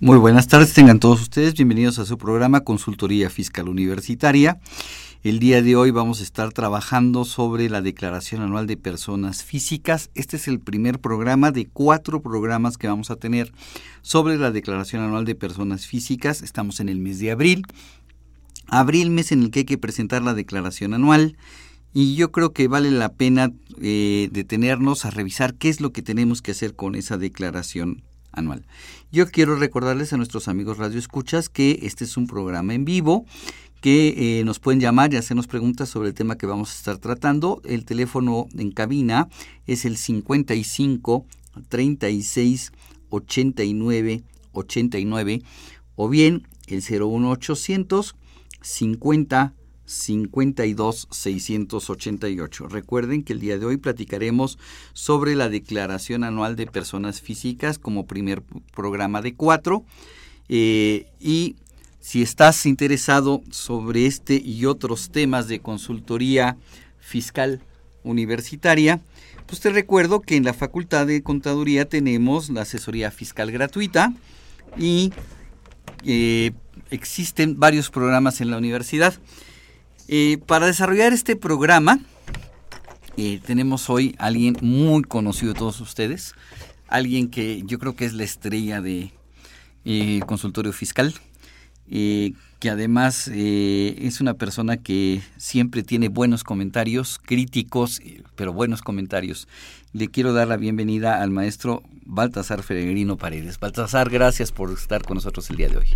Muy buenas tardes, tengan todos ustedes bienvenidos a su programa Consultoría Fiscal Universitaria. El día de hoy vamos a estar trabajando sobre la Declaración Anual de Personas Físicas. Este es el primer programa de cuatro programas que vamos a tener sobre la Declaración Anual de Personas Físicas. Estamos en el mes de abril. Abril, mes en el que hay que presentar la declaración anual. Y yo creo que vale la pena eh, detenernos a revisar qué es lo que tenemos que hacer con esa declaración Yo quiero recordarles a nuestros amigos Radio Escuchas que este es un programa en vivo que eh, nos pueden llamar y hacernos preguntas sobre el tema que vamos a estar tratando. El teléfono en cabina es el 55 36 89 89 o bien el 01800 50 52 688. Recuerden que el día de hoy platicaremos sobre la declaración anual de personas físicas como primer programa de cuatro. Eh, y si estás interesado sobre este y otros temas de consultoría fiscal universitaria, pues te recuerdo que en la Facultad de Contaduría tenemos la asesoría fiscal gratuita y eh, existen varios programas en la universidad. Eh, para desarrollar este programa, eh, tenemos hoy a alguien muy conocido de todos ustedes, alguien que yo creo que es la estrella de eh, consultorio fiscal, eh, que además eh, es una persona que siempre tiene buenos comentarios, críticos, pero buenos comentarios. Le quiero dar la bienvenida al maestro Baltasar Feregrino Paredes. Baltasar, gracias por estar con nosotros el día de hoy.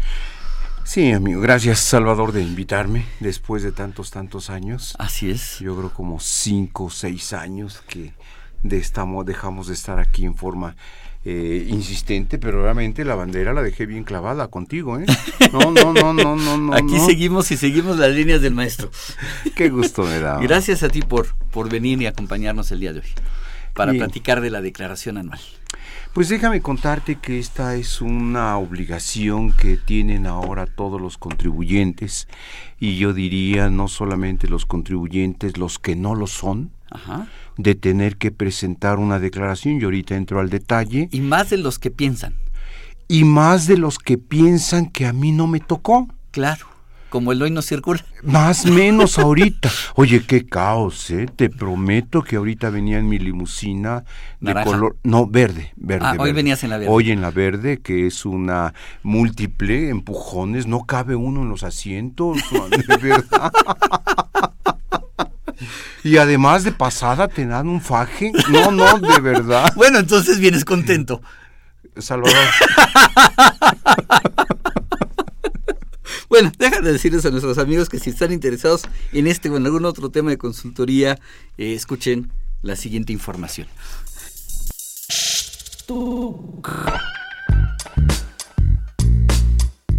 Sí, amigo, gracias Salvador de invitarme después de tantos, tantos años. Así es. Yo creo como cinco o seis años que de estamos, dejamos de estar aquí en forma eh, insistente, pero realmente la bandera la dejé bien clavada contigo, ¿eh? No, no, no, no, no, no. Aquí no. seguimos y seguimos las líneas del maestro. Qué gusto me da. Gracias a ti por, por venir y acompañarnos el día de hoy para Bien. platicar de la declaración anual. Pues déjame contarte que esta es una obligación que tienen ahora todos los contribuyentes y yo diría no solamente los contribuyentes, los que no lo son, Ajá. de tener que presentar una declaración y ahorita entro al detalle Y más de los que piensan. y más de los que piensan que a mí no me tocó. Claro. Como el hoy no circula. Más menos ahorita. Oye, qué caos, ¿eh? Te prometo que ahorita venía en mi limusina de Naranja. color... No, verde, verde. Ah, hoy verde. venías en la verde. Hoy en la verde, que es una múltiple, empujones, no cabe uno en los asientos, de verdad. Y además de pasada te dan un faje. No, no, de verdad. Bueno, entonces vienes contento. Salvador. Bueno, déjame decirles a nuestros amigos que si están interesados en este o en algún otro tema de consultoría, eh, escuchen la siguiente información.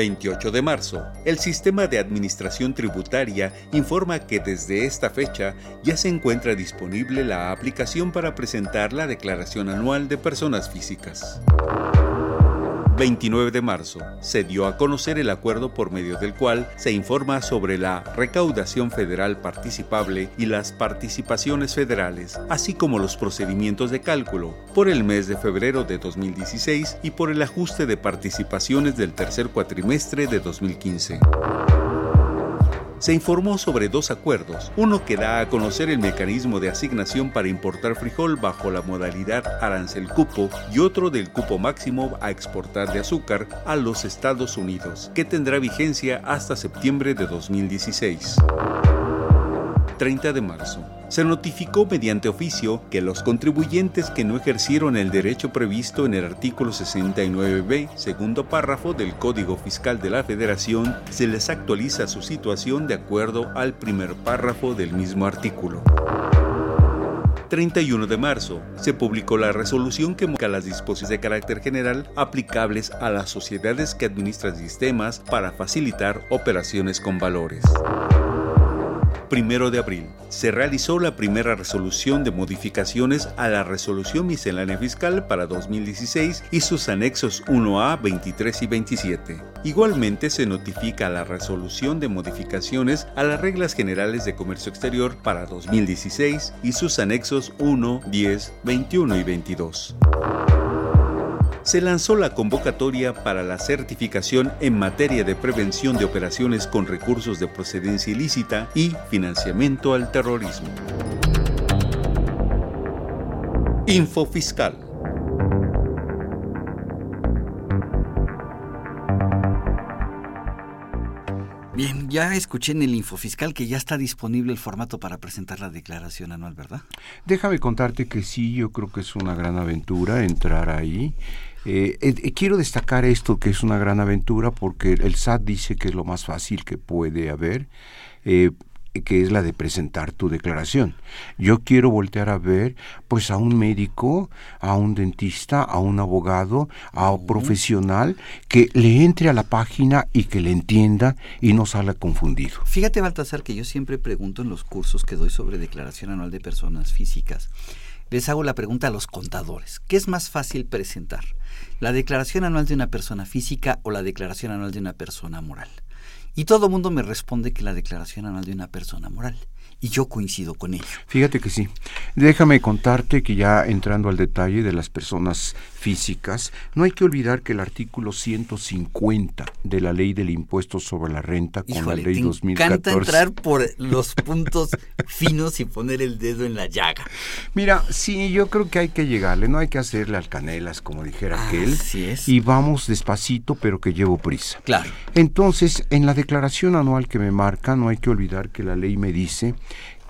28 de marzo, el Sistema de Administración Tributaria informa que desde esta fecha ya se encuentra disponible la aplicación para presentar la Declaración Anual de Personas Físicas. 29 de marzo, se dio a conocer el acuerdo por medio del cual se informa sobre la recaudación federal participable y las participaciones federales, así como los procedimientos de cálculo por el mes de febrero de 2016 y por el ajuste de participaciones del tercer cuatrimestre de 2015 se informó sobre dos acuerdos, uno que da a conocer el mecanismo de asignación para importar frijol bajo la modalidad arancel cupo y otro del cupo máximo a exportar de azúcar a los Estados Unidos, que tendrá vigencia hasta septiembre de 2016. 30 de marzo se notificó mediante oficio que los contribuyentes que no ejercieron el derecho previsto en el artículo 69b, segundo párrafo del Código Fiscal de la Federación, se les actualiza su situación de acuerdo al primer párrafo del mismo artículo. 31 de marzo, se publicó la resolución que marca las disposiciones de carácter general aplicables a las sociedades que administran sistemas para facilitar operaciones con valores. Primero de abril, se realizó la primera resolución de modificaciones a la Resolución Miscelánea Fiscal para 2016 y sus anexos 1A, 23 y 27. Igualmente se notifica la resolución de modificaciones a las reglas generales de comercio exterior para 2016 y sus anexos 1, 10, 21 y 22 se lanzó la convocatoria para la certificación en materia de prevención de operaciones con recursos de procedencia ilícita y financiamiento al terrorismo. Info Fiscal. Bien, ya escuché en el Infofiscal que ya está disponible el formato para presentar la declaración anual, ¿verdad? Déjame contarte que sí, yo creo que es una gran aventura entrar ahí eh, eh, quiero destacar esto que es una gran aventura porque el SAT dice que es lo más fácil que puede haber, eh, que es la de presentar tu declaración. Yo quiero voltear a ver pues a un médico, a un dentista, a un abogado, a un profesional que le entre a la página y que le entienda y no salga confundido. Fíjate Baltasar que yo siempre pregunto en los cursos que doy sobre declaración anual de personas físicas les hago la pregunta a los contadores. ¿Qué es más fácil presentar? ¿La declaración anual de una persona física o la declaración anual de una persona moral? Y todo el mundo me responde que la declaración anual de una persona moral y yo coincido con ello. Fíjate que sí. Déjame contarte que ya entrando al detalle de las personas físicas, no hay que olvidar que el artículo 150 de la ley del impuesto sobre la renta con la ley te 2014. Me encanta entrar por los puntos finos y poner el dedo en la llaga. Mira, sí, yo creo que hay que llegarle, no hay que hacerle al canelas, como dijera aquel. Así es. Y vamos despacito, pero que llevo prisa. Claro. Entonces, en la declaración anual que me marca, no hay que olvidar que la ley me dice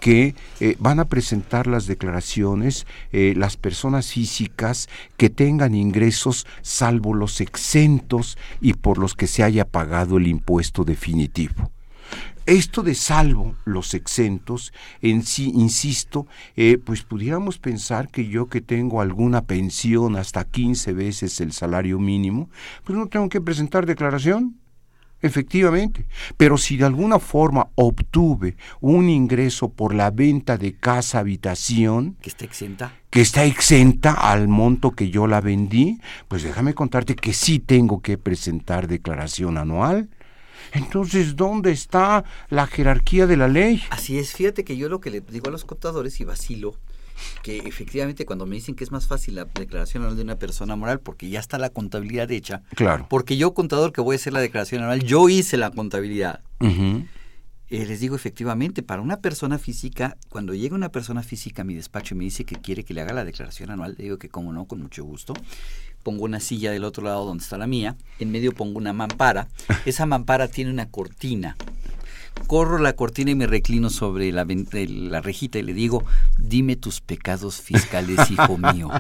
que eh, van a presentar las declaraciones eh, las personas físicas que tengan ingresos salvo los exentos y por los que se haya pagado el impuesto definitivo. Esto de salvo los exentos, en sí, insisto, eh, pues pudiéramos pensar que yo que tengo alguna pensión hasta 15 veces el salario mínimo, pues no tengo que presentar declaración. Efectivamente, pero si de alguna forma obtuve un ingreso por la venta de casa habitación, que está exenta, que está exenta al monto que yo la vendí, pues déjame contarte que sí tengo que presentar declaración anual. Entonces, ¿dónde está la jerarquía de la ley? Así es, fíjate que yo lo que le digo a los contadores y vacilo que efectivamente cuando me dicen que es más fácil la declaración anual de una persona moral porque ya está la contabilidad hecha. Claro. Porque yo, contador, que voy a hacer la declaración anual, yo hice la contabilidad. Eh, les digo efectivamente, para una persona física, cuando llega una persona física a mi despacho y me dice que quiere que le haga la declaración anual, le digo que como no, con mucho gusto. Pongo una silla del otro lado donde está la mía, en medio pongo una mampara. Esa mampara tiene una cortina corro la cortina y me reclino sobre la, la rejita y le digo, dime tus pecados fiscales, hijo mío.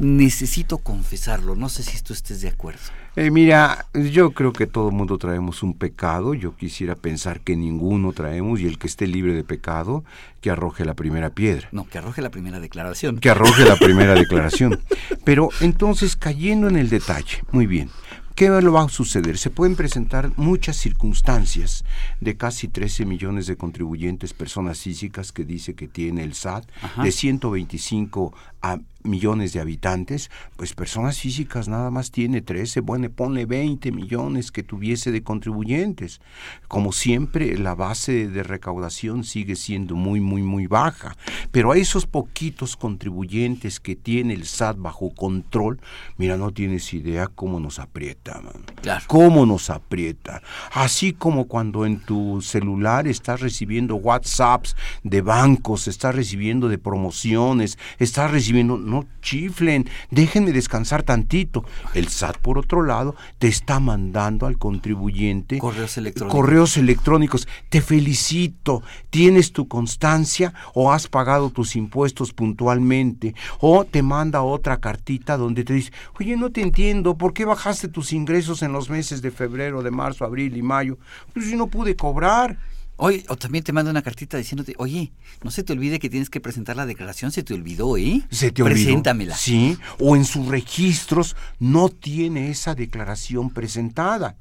Necesito confesarlo, no sé si tú estés de acuerdo. Eh, mira, yo creo que todo el mundo traemos un pecado, yo quisiera pensar que ninguno traemos y el que esté libre de pecado, que arroje la primera piedra. No, que arroje la primera declaración. Que arroje la primera declaración. Pero entonces, cayendo en el detalle, muy bien, ¿Qué lo va a suceder? Se pueden presentar muchas circunstancias de casi 13 millones de contribuyentes, personas físicas que dice que tiene el SAT, de 125 a millones de habitantes, pues personas físicas nada más tiene 13, bueno, ponle 20 millones que tuviese de contribuyentes. Como siempre, la base de recaudación sigue siendo muy, muy, muy baja. Pero a esos poquitos contribuyentes que tiene el SAT bajo control, mira, no tienes idea cómo nos aprieta, Claro. Cómo nos aprieta. Así como cuando en tu celular estás recibiendo WhatsApps de bancos, estás recibiendo de promociones, estás recibiendo no chiflen, déjenme descansar tantito. El SAT, por otro lado, te está mandando al contribuyente correos electrónicos. Correos electrónicos. Te felicito, tienes tu constancia o has pagado tus impuestos puntualmente o te manda otra cartita donde te dice, oye, no te entiendo, ¿por qué bajaste tus ingresos en los meses de febrero, de marzo, abril y mayo? Pues si no pude cobrar. Oye, o también te manda una cartita diciéndote, oye, no se te olvide que tienes que presentar la declaración, se te olvidó, ¿eh? Se te olvidó. Preséntamela. Sí, o en sus registros no tiene esa declaración presentada.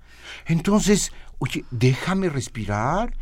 Entonces, oye, déjame respirar.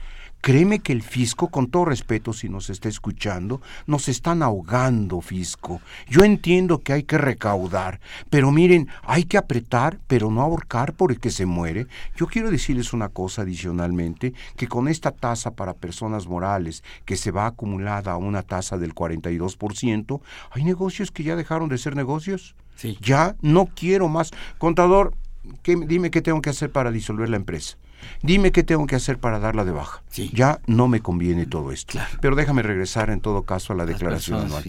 Créeme que el fisco, con todo respeto si nos está escuchando, nos están ahogando, fisco. Yo entiendo que hay que recaudar, pero miren, hay que apretar, pero no ahorcar por el que se muere. Yo quiero decirles una cosa adicionalmente, que con esta tasa para personas morales, que se va acumulada a una tasa del 42%, hay negocios que ya dejaron de ser negocios. Sí. Ya no quiero más. Contador, ¿qué, dime qué tengo que hacer para disolver la empresa. Dime qué tengo que hacer para darla de baja. Ya no me conviene todo esto. Pero déjame regresar en todo caso a la declaración anual.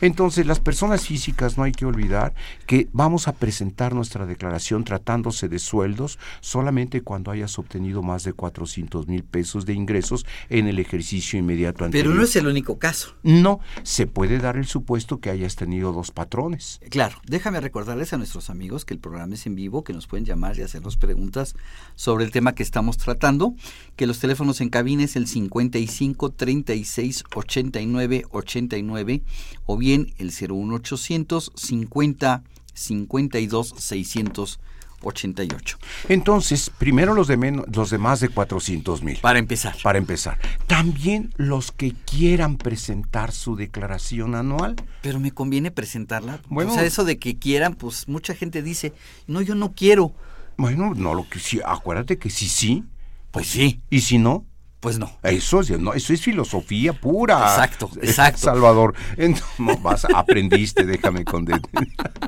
Entonces, las personas físicas no hay que olvidar que vamos a presentar nuestra declaración tratándose de sueldos solamente cuando hayas obtenido más de 400 mil pesos de ingresos en el ejercicio inmediato anterior. Pero no es el único caso. No, se puede dar el supuesto que hayas tenido dos patrones. Claro, déjame recordarles a nuestros amigos que el programa es en vivo, que nos pueden llamar y hacernos preguntas sobre el tema que estamos tratando, que los teléfonos en cabina es el 55 36 89 89 o bien el 01800 50 52 688. Entonces, primero los de, menos, los de más de 400 mil. Para empezar. Para empezar. También los que quieran presentar su declaración anual. Pero me conviene presentarla. Bueno, o sea, eso de que quieran, pues mucha gente dice, no, yo no quiero. Bueno, no lo que sí, acuérdate que sí, sí. Pues sí. ¿Y si no? Pues no. Eso es, no, eso es filosofía pura. Exacto, exacto. Salvador. Entonces, vas, aprendiste, déjame con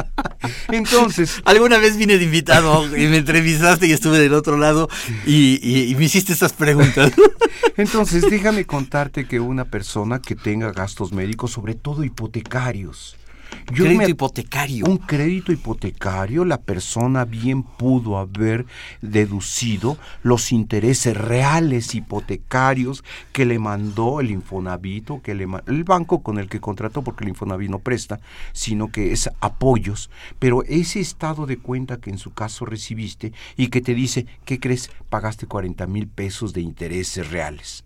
Entonces. Alguna vez vine de invitado y me entrevistaste y estuve del otro lado y, me hiciste esas preguntas. Entonces, déjame contarte que una persona que tenga gastos médicos, sobre todo hipotecarios, crédito hipotecario. Un crédito hipotecario, la persona bien pudo haber deducido los intereses reales hipotecarios que le mandó el Infonavit que le el banco con el que contrató, porque el Infonavit no presta, sino que es apoyos. Pero ese estado de cuenta que en su caso recibiste y que te dice, ¿qué crees? Pagaste 40 mil pesos de intereses reales.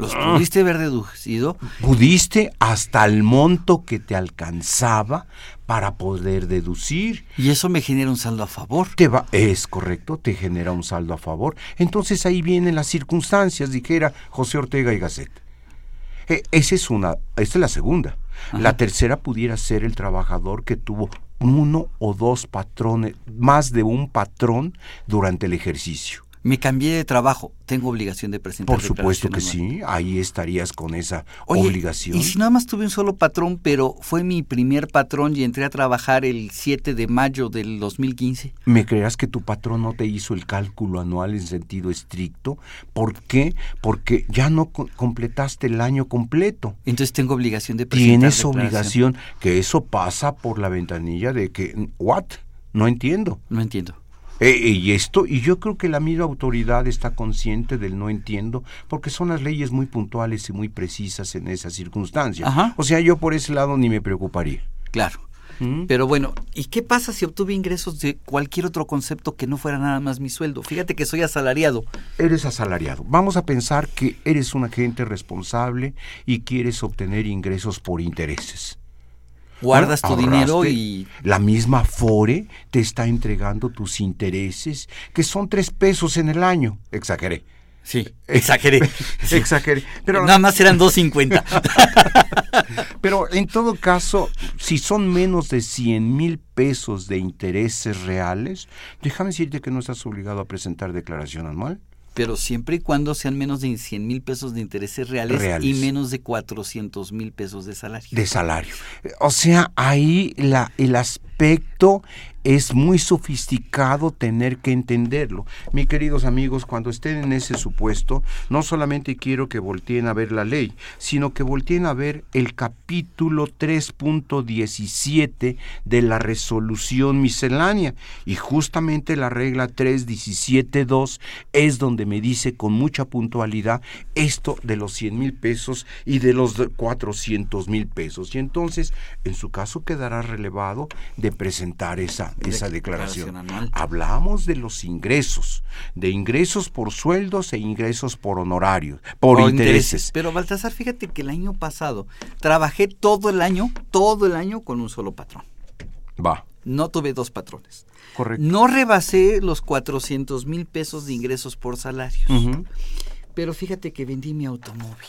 ¿Los pudiste haber deducido? Pudiste hasta el monto que te alcanzaba para poder deducir. Y eso me genera un saldo a favor. Te va, es correcto, te genera un saldo a favor. Entonces ahí vienen las circunstancias, dijera José Ortega y Gasset. E, esa es una, esta es la segunda. La tercera pudiera ser el trabajador que tuvo uno o dos patrones, más de un patrón durante el ejercicio. Me cambié de trabajo, tengo obligación de presentar. Por supuesto que sí, ahí estarías con esa Oye, obligación. Y si nada más tuve un solo patrón, pero fue mi primer patrón y entré a trabajar el 7 de mayo del 2015. ¿Me creas que tu patrón no te hizo el cálculo anual en sentido estricto? ¿Por qué? Porque ya no co- completaste el año completo. Entonces tengo obligación de presentar. Tienes obligación que eso pasa por la ventanilla de que, ¿what? No entiendo. No entiendo. Eh, y esto, y yo creo que la misma autoridad está consciente del no entiendo, porque son las leyes muy puntuales y muy precisas en esa circunstancia. Ajá. O sea, yo por ese lado ni me preocuparía. Claro. ¿Mm? Pero bueno, ¿y qué pasa si obtuve ingresos de cualquier otro concepto que no fuera nada más mi sueldo? Fíjate que soy asalariado. Eres asalariado. Vamos a pensar que eres un agente responsable y quieres obtener ingresos por intereses. Guardas Bueno, tu dinero y... La misma FORE te está entregando tus intereses, que son tres pesos en el año. Exageré. Sí, exageré. Sí. Exageré. Pero Nada más eran 2.50. Pero en todo caso, si son menos de 100 mil pesos de intereses reales, déjame decirte que no estás obligado a presentar declaración anual. Pero siempre y cuando sean menos de 100 mil pesos de intereses reales, Reales. y menos de 400 mil pesos de salario. de salario. O sea, ahí la, el aspecto es muy sofisticado tener que entenderlo. Mis queridos amigos, cuando estén en ese supuesto, no solamente quiero que volteen a ver la ley, sino que volteen a ver el capítulo 3.17 de la resolución miscelánea. Y justamente la regla 3.17.2 es donde me dice con mucha puntualidad esto de los 100 mil pesos y de los 400 mil pesos. Y entonces, en su caso, quedará relevado de presentar esa, esa declaración. Hablamos de los ingresos, de ingresos por sueldos e ingresos por honorarios, por intereses. Pero Baltasar, fíjate que el año pasado trabajé todo el año, todo el año con un solo patrón. Va, No tuve dos patrones. correcto. No rebasé los 400 mil pesos de ingresos por salarios. Pero fíjate que vendí mi automóvil.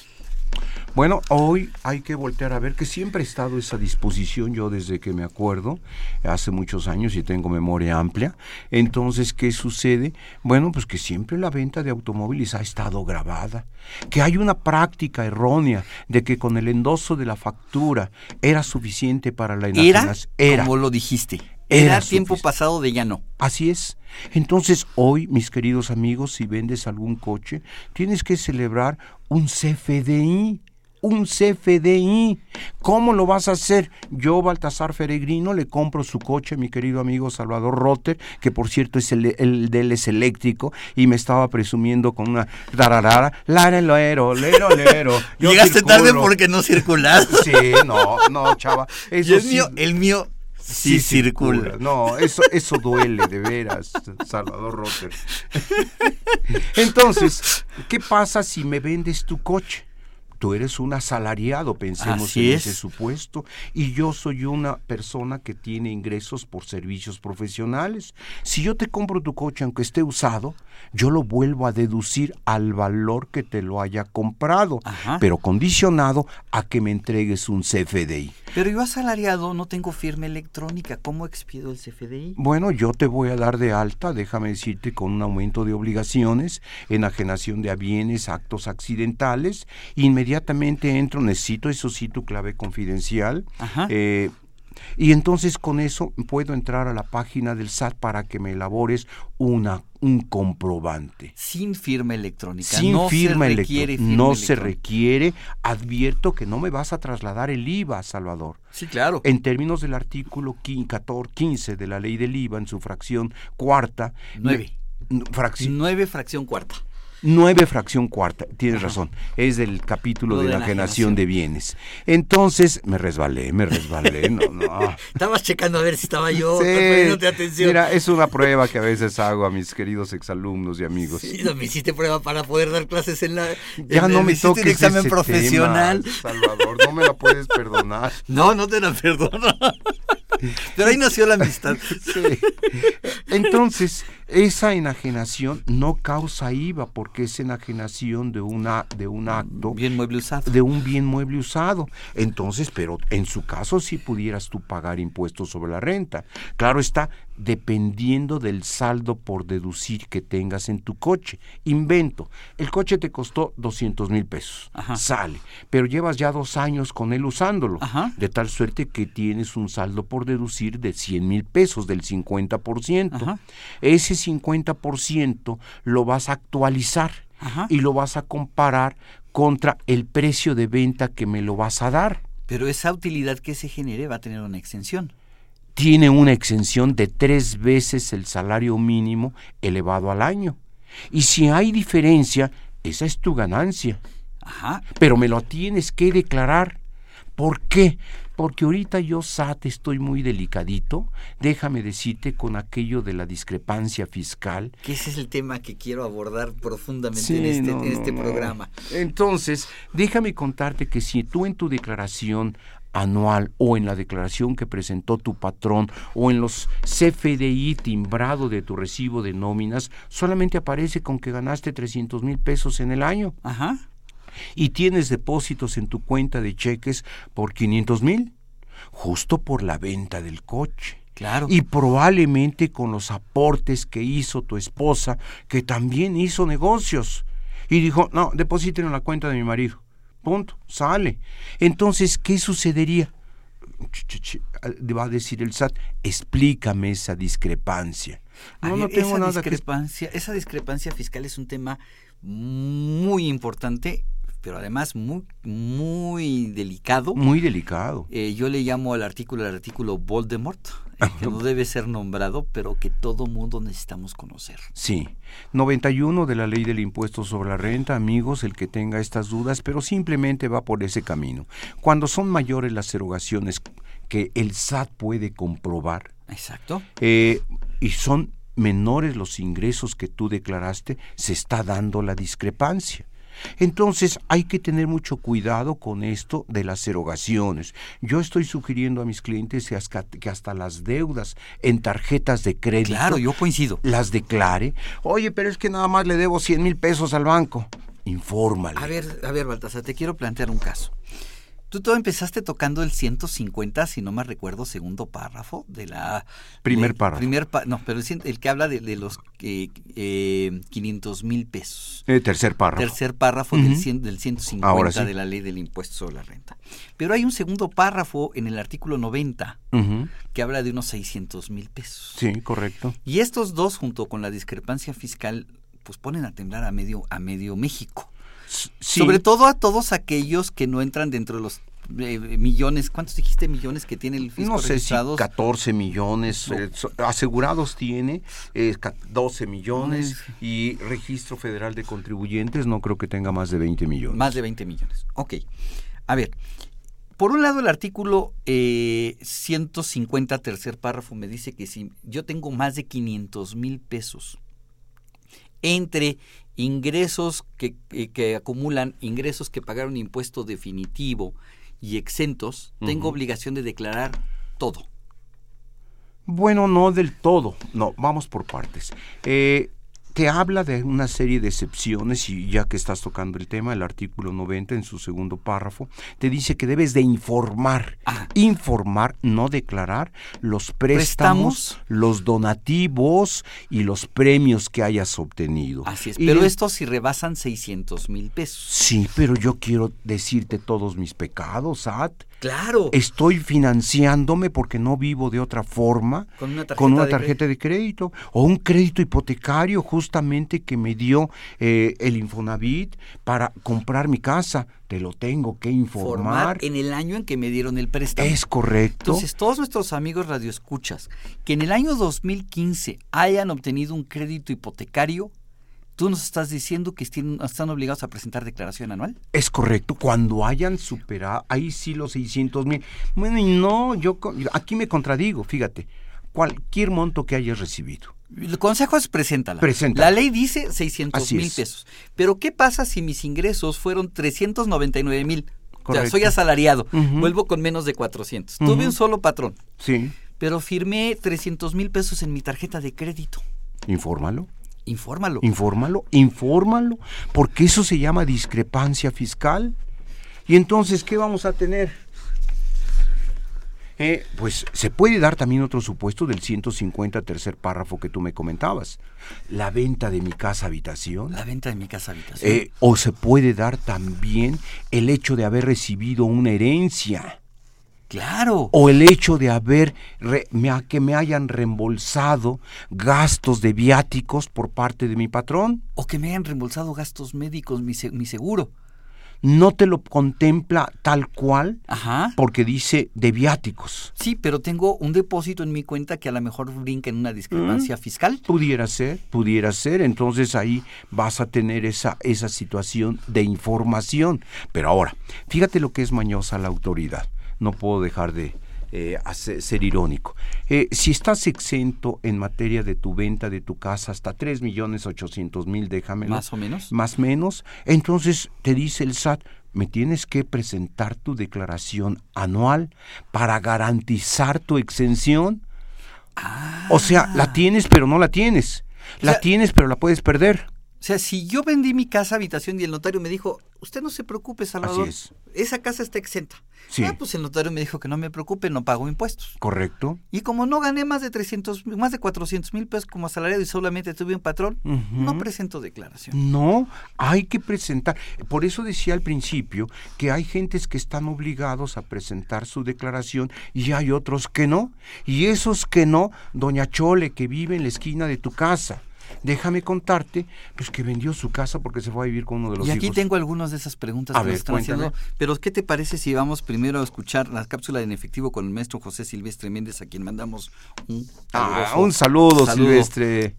Bueno, hoy hay que voltear a ver que siempre he estado esa disposición yo desde que me acuerdo, hace muchos años y tengo memoria amplia. Entonces, ¿qué sucede? Bueno, pues que siempre la venta de automóviles ha estado grabada, que hay una práctica errónea de que con el endoso de la factura era suficiente para la enajenación. Era, como lo dijiste. Era Era, tiempo pasado de ya no. Así es. Entonces hoy, mis queridos amigos, si vendes algún coche, tienes que celebrar un CFDI. Un CFDI. ¿Cómo lo vas a hacer? Yo, Baltasar Feregrino, le compro su coche a mi querido amigo Salvador Rotter, que por cierto es el, el de él es eléctrico, y me estaba presumiendo con una tararara, lara, lero, lero, Llegaste tarde porque no circulas. Sí, no, no, chava. Eso el sí- mío, el mío sí, circula. No, eso, eso duele de veras, Salvador Rotter. Entonces, ¿qué pasa si me vendes tu coche? Tú eres un asalariado, pensemos Así en es. ese supuesto, y yo soy una persona que tiene ingresos por servicios profesionales. Si yo te compro tu coche, aunque esté usado, yo lo vuelvo a deducir al valor que te lo haya comprado, Ajá. pero condicionado a que me entregues un CFDI. Pero yo asalariado no tengo firma electrónica. ¿Cómo expido el CFDI? Bueno, yo te voy a dar de alta, déjame decirte, con un aumento de obligaciones, enajenación de bienes, actos accidentales. Inmediatamente entro, necesito, eso sí, tu clave confidencial. Ajá. eh, y entonces con eso puedo entrar a la página del SAT para que me elabores una, un comprobante. Sin firma electrónica. Sin no firma se requiere firma No se requiere. Advierto que no me vas a trasladar el IVA, Salvador. Sí, claro. En términos del artículo 14, 15 de la ley del IVA, en su fracción cuarta. Nueve. fracción, 9 fracción cuarta. Nueve fracción cuarta, tienes razón, es del capítulo Lo de enajenación enajenación. de bienes. Entonces, me resbalé, me resbalé, no, no. Estabas checando a ver si estaba yo Sí, poniéndote atención. Mira, es una prueba que a veces hago a mis queridos exalumnos y amigos. Sí, no, me hiciste prueba para poder dar clases en la. Ya en- no me toques un examen ese profesional. tema, Salvador, no me la puedes perdonar. No, no te la perdono. Pero ahí nació la amistad. Sí. Entonces, esa enajenación no causa IVA porque es enajenación de una de un acto bien mueble usado. de un bien mueble usado. Entonces, pero en su caso sí pudieras tú pagar impuestos sobre la renta. Claro está, dependiendo del saldo por deducir que tengas en tu coche. Invento, el coche te costó 200 mil pesos, sale, pero llevas ya dos años con él usándolo, de tal suerte que tienes un saldo por deducir de 100 mil pesos, del 50%. Ese 50% lo vas a actualizar y lo vas a comparar contra el precio de venta que me lo vas a dar. Pero esa utilidad que se genere va a tener una exención tiene una exención de tres veces el salario mínimo elevado al año. Y si hay diferencia, esa es tu ganancia. Ajá. Pero me lo tienes que declarar. ¿Por qué? Porque ahorita yo, SAT, estoy muy delicadito. Déjame decirte con aquello de la discrepancia fiscal. Que ese es el tema que quiero abordar profundamente en este, en este programa. Entonces, déjame contarte que si tú en tu declaración anual o en la declaración que presentó tu patrón o en los CFDI timbrado de tu recibo de nóminas, solamente aparece con que ganaste 300 mil pesos en el año. Ajá. Y tienes depósitos en tu cuenta de cheques por 500 mil, justo por la venta del coche. Claro. Y probablemente con los aportes que hizo tu esposa, que también hizo negocios. Y dijo, no, depositen en la cuenta de mi marido. Punto, sale. Entonces, ¿qué sucedería? Va a decir el SAT, explícame esa discrepancia. No, no tengo esa nada discrepancia, Esa discrepancia fiscal es un tema muy importante pero además muy, muy delicado. Muy delicado. Eh, yo le llamo al artículo el artículo Voldemort, eh, que no debe ser nombrado, pero que todo mundo necesitamos conocer. Sí. 91 de la ley del impuesto sobre la renta, amigos, el que tenga estas dudas, pero simplemente va por ese camino. Cuando son mayores las erogaciones que el SAT puede comprobar. Exacto. Eh, y son menores los ingresos que tú declaraste, se está dando la discrepancia. Entonces hay que tener mucho cuidado con esto de las erogaciones. Yo estoy sugiriendo a mis clientes que hasta, las deudas en tarjetas de crédito. Claro, yo coincido. Las declare. Oye, pero es que nada más le debo 100 mil pesos al banco. Infórmale. A ver, a ver, Baltasar, te quiero plantear un caso. Tú todo empezaste tocando el 150, si no me recuerdo, segundo párrafo de la... Primer párrafo. Primer no, pero el, que habla de, los eh, 500 mil pesos. El tercer párrafo. Tercer párrafo del, 150 de la ley del impuesto sobre la renta. Pero hay un segundo párrafo en el artículo 90 que habla de unos 600 mil pesos. Sí, correcto. Y estos dos, junto con la discrepancia fiscal, pues ponen a temblar a medio, a medio México. Sobre todo a todos aquellos que no entran dentro de los eh, millones, ¿cuántos dijiste millones que tiene el fisco No sé si 14 millones, eh, asegurados tiene, 12 millones y registro federal de contribuyentes no creo que tenga más de 20 millones. Más de 20 millones, ok. A ver, por un lado el artículo 150 eh, tercer párrafo me dice que si yo tengo más de 500 mil pesos entre ingresos que, eh, que, acumulan, ingresos que pagaron impuesto definitivo y exentos, tengo obligación de declarar todo. Bueno, no del todo. No, vamos por partes. Eh, te habla de una serie de excepciones y ya que estás tocando el tema, el artículo 90 en su segundo párrafo, te dice que debes de informar, ah. informar, no declarar los préstamos, los donativos y los premios que hayas obtenido. Así es, pero estos si rebasan 600 mil pesos. Sí, pero yo quiero decirte todos mis pecados, At. Claro. Estoy financiándome porque no vivo de otra forma con una tarjeta, de, crédito o un crédito hipotecario justamente que me dio eh, el Infonavit para comprar mi casa. Te lo tengo que informar. en el año en que me dieron el préstamo. Es correcto. Entonces, todos nuestros amigos radioescuchas que en el año 2015 hayan obtenido un crédito hipotecario, ¿Tú nos estás diciendo que están obligados a presentar declaración anual? Es correcto. Cuando hayan superado, ahí sí los 600 mil. Bueno, y no, yo aquí me contradigo, fíjate. Cualquier monto que hayas recibido. El consejo es preséntala. Preséntala. La ley dice 600 mil pesos. Pero ¿qué pasa si mis ingresos fueron 399 mil? O sea, soy asalariado, vuelvo con menos de 400. Tuve un solo patrón. Sí. Pero firmé 300 mil pesos en mi tarjeta de crédito. Infórmalo. Infórmalo. Infórmalo, infórmalo, porque eso se llama discrepancia fiscal. Y entonces, ¿qué vamos a tener? Eh, pues se puede dar también otro supuesto del 150 tercer párrafo que tú me comentabas. La venta de mi casa habitación. La venta de mi casa habitación. Eh, o se puede dar también el hecho de haber recibido una herencia. Claro. O el hecho de haber, que me hayan reembolsado gastos de viáticos por parte de mi patrón. O que me hayan reembolsado gastos médicos, mi, mi seguro no te lo contempla tal cual porque dice de viáticos. Sí, pero tengo un depósito en mi cuenta que a lo mejor brinca en una discrepancia mm. fiscal. Pudiera ser, pudiera ser. Entonces ahí vas a tener esa, esa situación de información. Pero ahora, fíjate lo que es mañosa la autoridad. No puedo dejar de, eh, ser irónico. Eh, si estás exento en materia de tu venta de tu casa hasta 3 millones 800 mil, déjame. Más o menos. Más o menos. Entonces te dice el SAT, me tienes que presentar tu declaración anual para garantizar tu exención. O sea, la ah. tienes pero no la tienes. La tienes pero la puedes perder. O sea, si yo vendí mi casa habitación y el notario me dijo, usted no se preocupe, Salvador, esa casa está exenta. Sí. Ah, pues el notario me dijo que no me preocupe, no pago impuestos. Correcto. Y como no gané más de 300, más de 400 mil pesos como asalariado y solamente tuve un patrón, no presento declaración. No, hay que presentar. Por eso decía al principio que hay gentes que están obligados a presentar su declaración y hay otros que no. Y esos que no, doña Chole, que vive en la esquina de tu casa déjame contarte, pues que vendió su casa porque se fue a vivir con uno de los hijos. Y aquí tengo algunas de esas preguntas que ver, están haciendo. Pero ¿qué te parece si vamos primero a escuchar la cápsula en efectivo con el maestro José Silvestre Méndez, a quien mandamos un, ah, un saludo, Silvestre.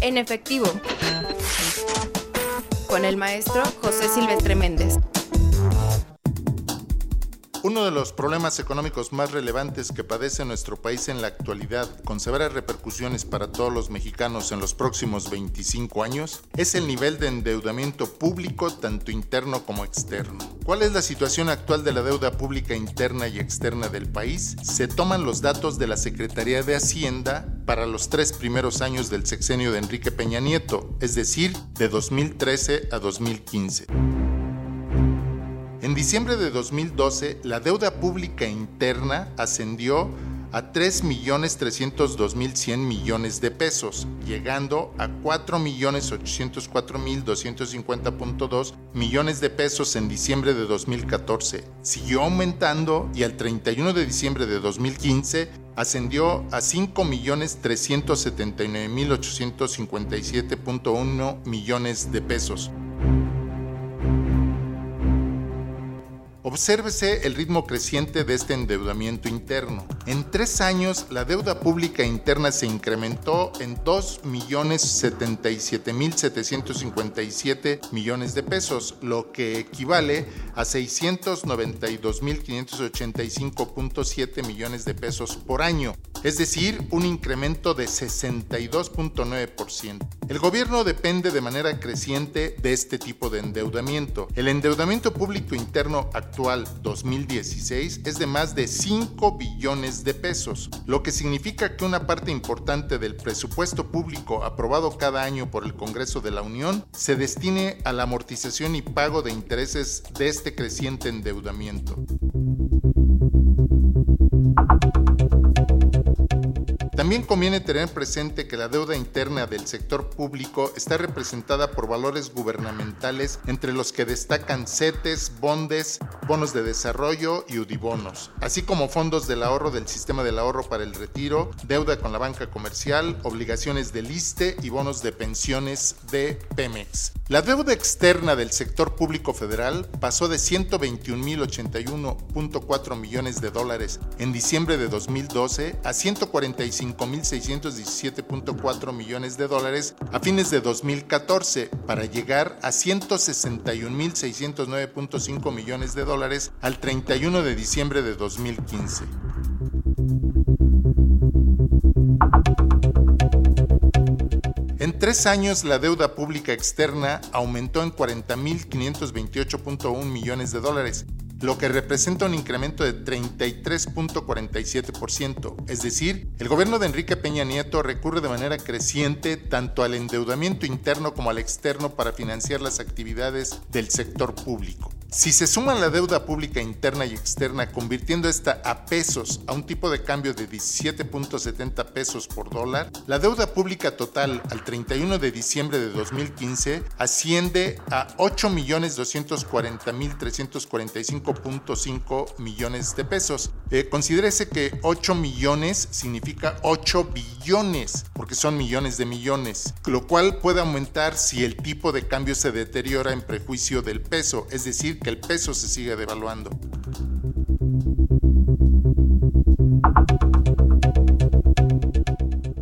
En efectivo, con el maestro José Silvestre Méndez. Uno de los problemas económicos más relevantes que padece nuestro país en la actualidad, con severas repercusiones para todos los mexicanos en los próximos 25 años, es el nivel de endeudamiento público tanto interno como externo. ¿Cuál es la situación actual de la deuda pública interna y externa del país? Se toman los datos de la Secretaría de Hacienda para los tres primeros años del sexenio de Enrique Peña Nieto, es decir, de 2013 a 2015. Diciembre de 2012, la deuda pública interna ascendió a 3.302.100 millones de pesos, llegando a 4.804.250.2 millones de pesos en diciembre de 2014. Siguió aumentando y al 31 de diciembre de 2015 ascendió a 5.379.857.1 millones de pesos. Obsérvese el ritmo creciente de este endeudamiento interno. En tres años, la deuda pública interna se incrementó en 2.077.757 millones de pesos, lo que equivale a 692.585.7 millones de pesos por año, es decir, un incremento de 62.9%. El gobierno depende de manera creciente de este tipo de endeudamiento. El endeudamiento público interno actual actual 2016 es de más de 5 billones de pesos, lo que significa que una parte importante del presupuesto público aprobado cada año por el Congreso de la Unión se destine a la amortización y pago de intereses de este creciente endeudamiento. También conviene tener presente que la deuda interna del sector público está representada por valores gubernamentales entre los que destacan CETES, bondes, bonos de desarrollo y UDIBONOS, así como fondos del ahorro del sistema del ahorro para el retiro, deuda con la banca comercial, obligaciones del ISTE y bonos de pensiones de Pemex. La deuda externa del sector público federal pasó de 121.081.4 millones de dólares en diciembre de 2012 a 145.617.4 millones de dólares a fines de 2014 para llegar a 161.609.5 millones de dólares al 31 de diciembre de 2015. En tres años la deuda pública externa aumentó en 40.528.1 millones de dólares, lo que representa un incremento de 33.47%. Es decir, el gobierno de Enrique Peña Nieto recurre de manera creciente tanto al endeudamiento interno como al externo para financiar las actividades del sector público. Si se suma la deuda pública interna y externa, convirtiendo esta a pesos a un tipo de cambio de 17.70 pesos por dólar, la deuda pública total al 31 de diciembre de 2015 asciende a 8.240.345.5 millones de pesos. Eh, considérese que 8 millones significa 8 billones, porque son millones de millones, lo cual puede aumentar si el tipo de cambio se deteriora en prejuicio del peso, es que el peso se sigue devaluando.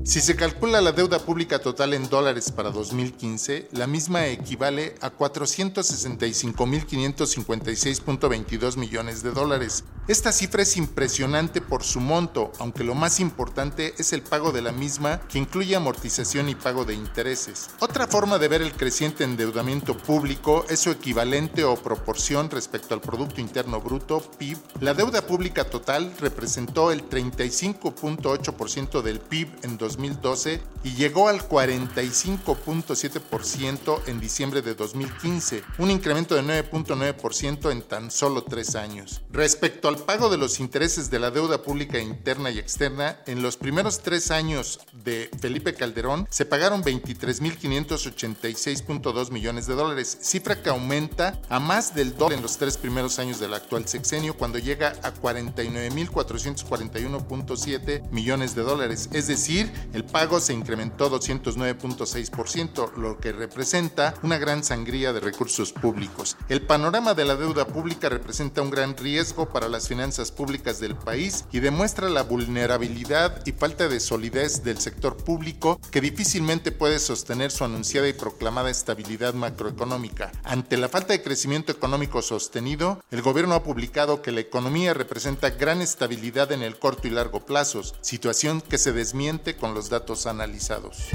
Si se calcula la deuda pública total en dólares para 2015, la misma equivale a 465.556.22 millones de dólares. Esta cifra es impresionante por su monto, aunque lo más importante es el pago de la misma, que incluye amortización y pago de intereses. Otra forma de ver el creciente endeudamiento público es su equivalente o proporción respecto al Producto Interno Bruto, PIB. La deuda pública total representó el 35.8% del PIB en 2015 2012 y llegó al 45.7% en diciembre de 2015, un incremento de 9.9% en tan solo tres años. Respecto al pago de los intereses de la deuda pública interna y externa, en los primeros tres años de Felipe Calderón se pagaron 23.586.2 millones de dólares, cifra que aumenta a más del doble en los tres primeros años del actual sexenio, cuando llega a 49.441.7 millones de dólares, es decir, el pago se incrementó 209.6%, lo que representa una gran sangría de recursos públicos. El panorama de la deuda pública representa un gran riesgo para las finanzas públicas del país y demuestra la vulnerabilidad y falta de solidez del sector público que difícilmente puede sostener su anunciada y proclamada estabilidad macroeconómica. Ante la falta de crecimiento económico sostenido, el gobierno ha publicado que la economía representa gran estabilidad en el corto y largo plazos, situación que se desmiente con los datos analizados.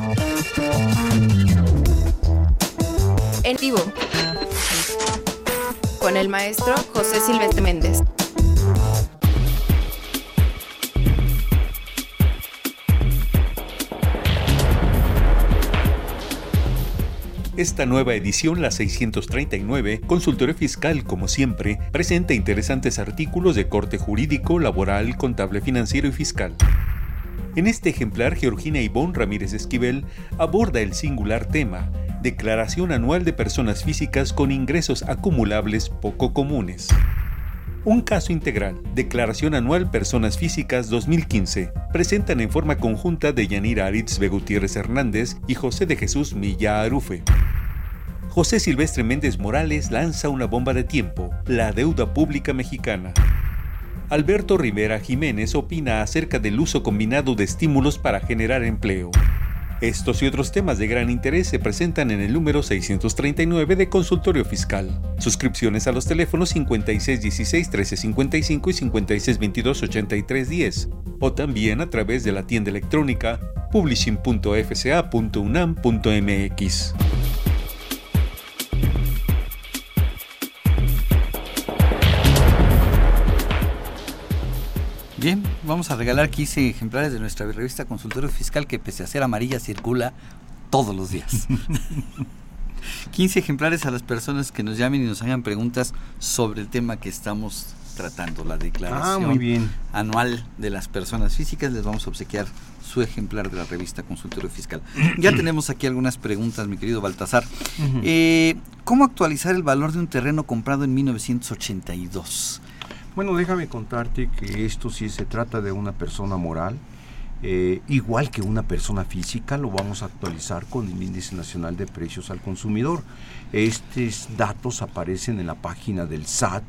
En vivo. Con el maestro José Silvestre Méndez. Esta nueva edición, la 639, Consultorio Fiscal, como siempre, presenta interesantes artículos de corte jurídico, laboral, contable financiero y fiscal. En este ejemplar, Georgina Ivonne Ramírez Esquivel aborda el singular tema, Declaración anual de personas físicas con ingresos acumulables poco comunes. Un caso integral, Declaración Anual Personas Físicas 2015, presentan en forma conjunta de Yanira Aritz Gutiérrez Hernández y José de Jesús Milla Arufe. José Silvestre Méndez Morales lanza una bomba de tiempo, la deuda pública mexicana. Alberto Rivera Jiménez opina acerca del uso combinado de estímulos para generar empleo. Estos y otros temas de gran interés se presentan en el número 639 de Consultorio Fiscal. Suscripciones a los teléfonos 5616-1355 y 5622-8310 o también a través de la tienda electrónica publishing.fca.unam.mx. Bien, vamos a regalar 15 ejemplares de nuestra revista Consultorio Fiscal que pese a ser amarilla circula todos los días. 15 ejemplares a las personas que nos llamen y nos hagan preguntas sobre el tema que estamos tratando, la declaración ah, anual de las personas físicas. Les vamos a obsequiar su ejemplar de la revista Consultorio Fiscal. ya tenemos aquí algunas preguntas, mi querido Baltasar. Eh, ¿Cómo actualizar el valor de un terreno comprado en 1982? Bueno, déjame contarte que esto sí se trata de una persona moral, eh, igual que una persona física, lo vamos a actualizar con el Índice Nacional de Precios al Consumidor. Estos datos aparecen en la página del SAT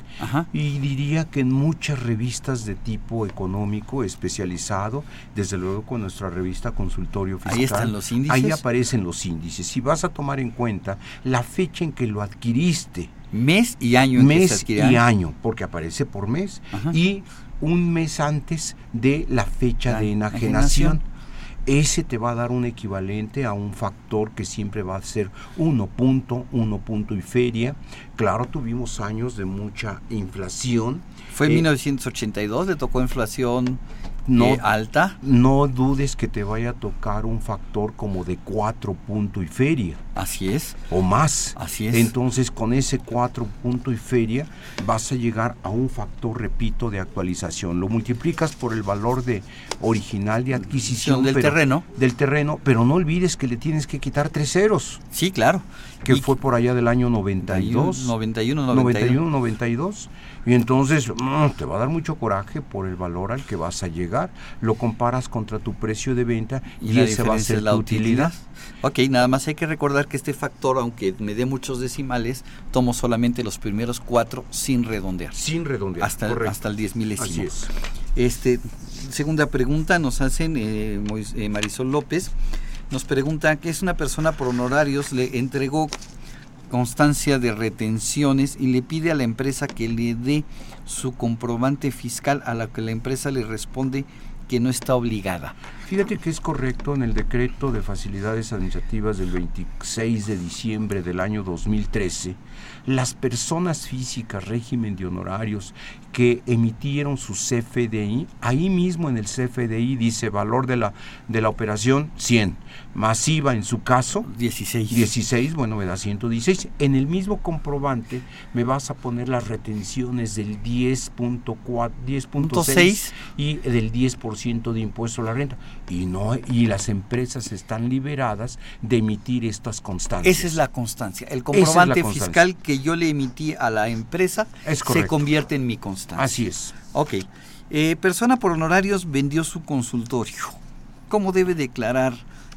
y diría que en muchas revistas de tipo económico especializado, desde luego con nuestra revista Consultorio Fiscal. Ahí están los índices. Ahí aparecen los índices. Si vas a tomar en cuenta la fecha en que lo adquiriste, Mes y año. mes y año, porque aparece por mes. Y un mes antes de la fecha de enajenación. ese te va a dar un equivalente a un factor que siempre va a ser 1 punto, 1 punto y feria. Claro, tuvimos años de mucha inflación. Fue en 1982, le tocó inflación no, eh, alta. No dudes que te vaya a tocar un factor como de 4 punto y feria. Así es. O más. Así es. Entonces con ese 4 punto y feria vas a llegar a un factor, repito, de actualización. Lo multiplicas por el valor de original de adquisición del terreno. Del terreno, pero no olvides que le tienes que quitar tres ceros. Sí, claro. Que fue por allá del año 92. 91, 91, 91 92. Y entonces mm, te va a dar mucho coraje por el valor al que vas a llegar. Lo comparas contra tu precio de venta y, ese va a ser la utilidad. Ok, nada más hay que recordar que este factor, aunque me dé muchos decimales, tomo solamente los primeros cuatro sin redondear. Sin redondear. Hasta, el, hasta el diez milésimo. Así es. Este, segunda pregunta nos hacen eh, eh, Marisol López. Nos pregunta que es una persona por honorarios, le entregó constancia de retenciones y le pide a la empresa que le dé su comprobante fiscal a la que la empresa le responde que no está obligada. Fíjate que es correcto en el decreto de facilidades administrativas del 26 de diciembre del año 2013, las personas físicas régimen de honorarios que emitieron su CFDI, ahí mismo en el CFDI dice valor de la, de la operación 100, masiva en su caso 16. 16, bueno, me da 116. En el mismo comprobante me vas a poner las retenciones del 10.4, 10.6 y del 10% de impuesto a la renta y no y las empresas están liberadas de emitir estas constancias. Esa es la constancia. El comprobante fiscal que yo le emití a la empresa se convierte en mi constancia. Así es. Ok. Eh, persona por honorarios vendió su consultorio. ¿Cómo debe declarar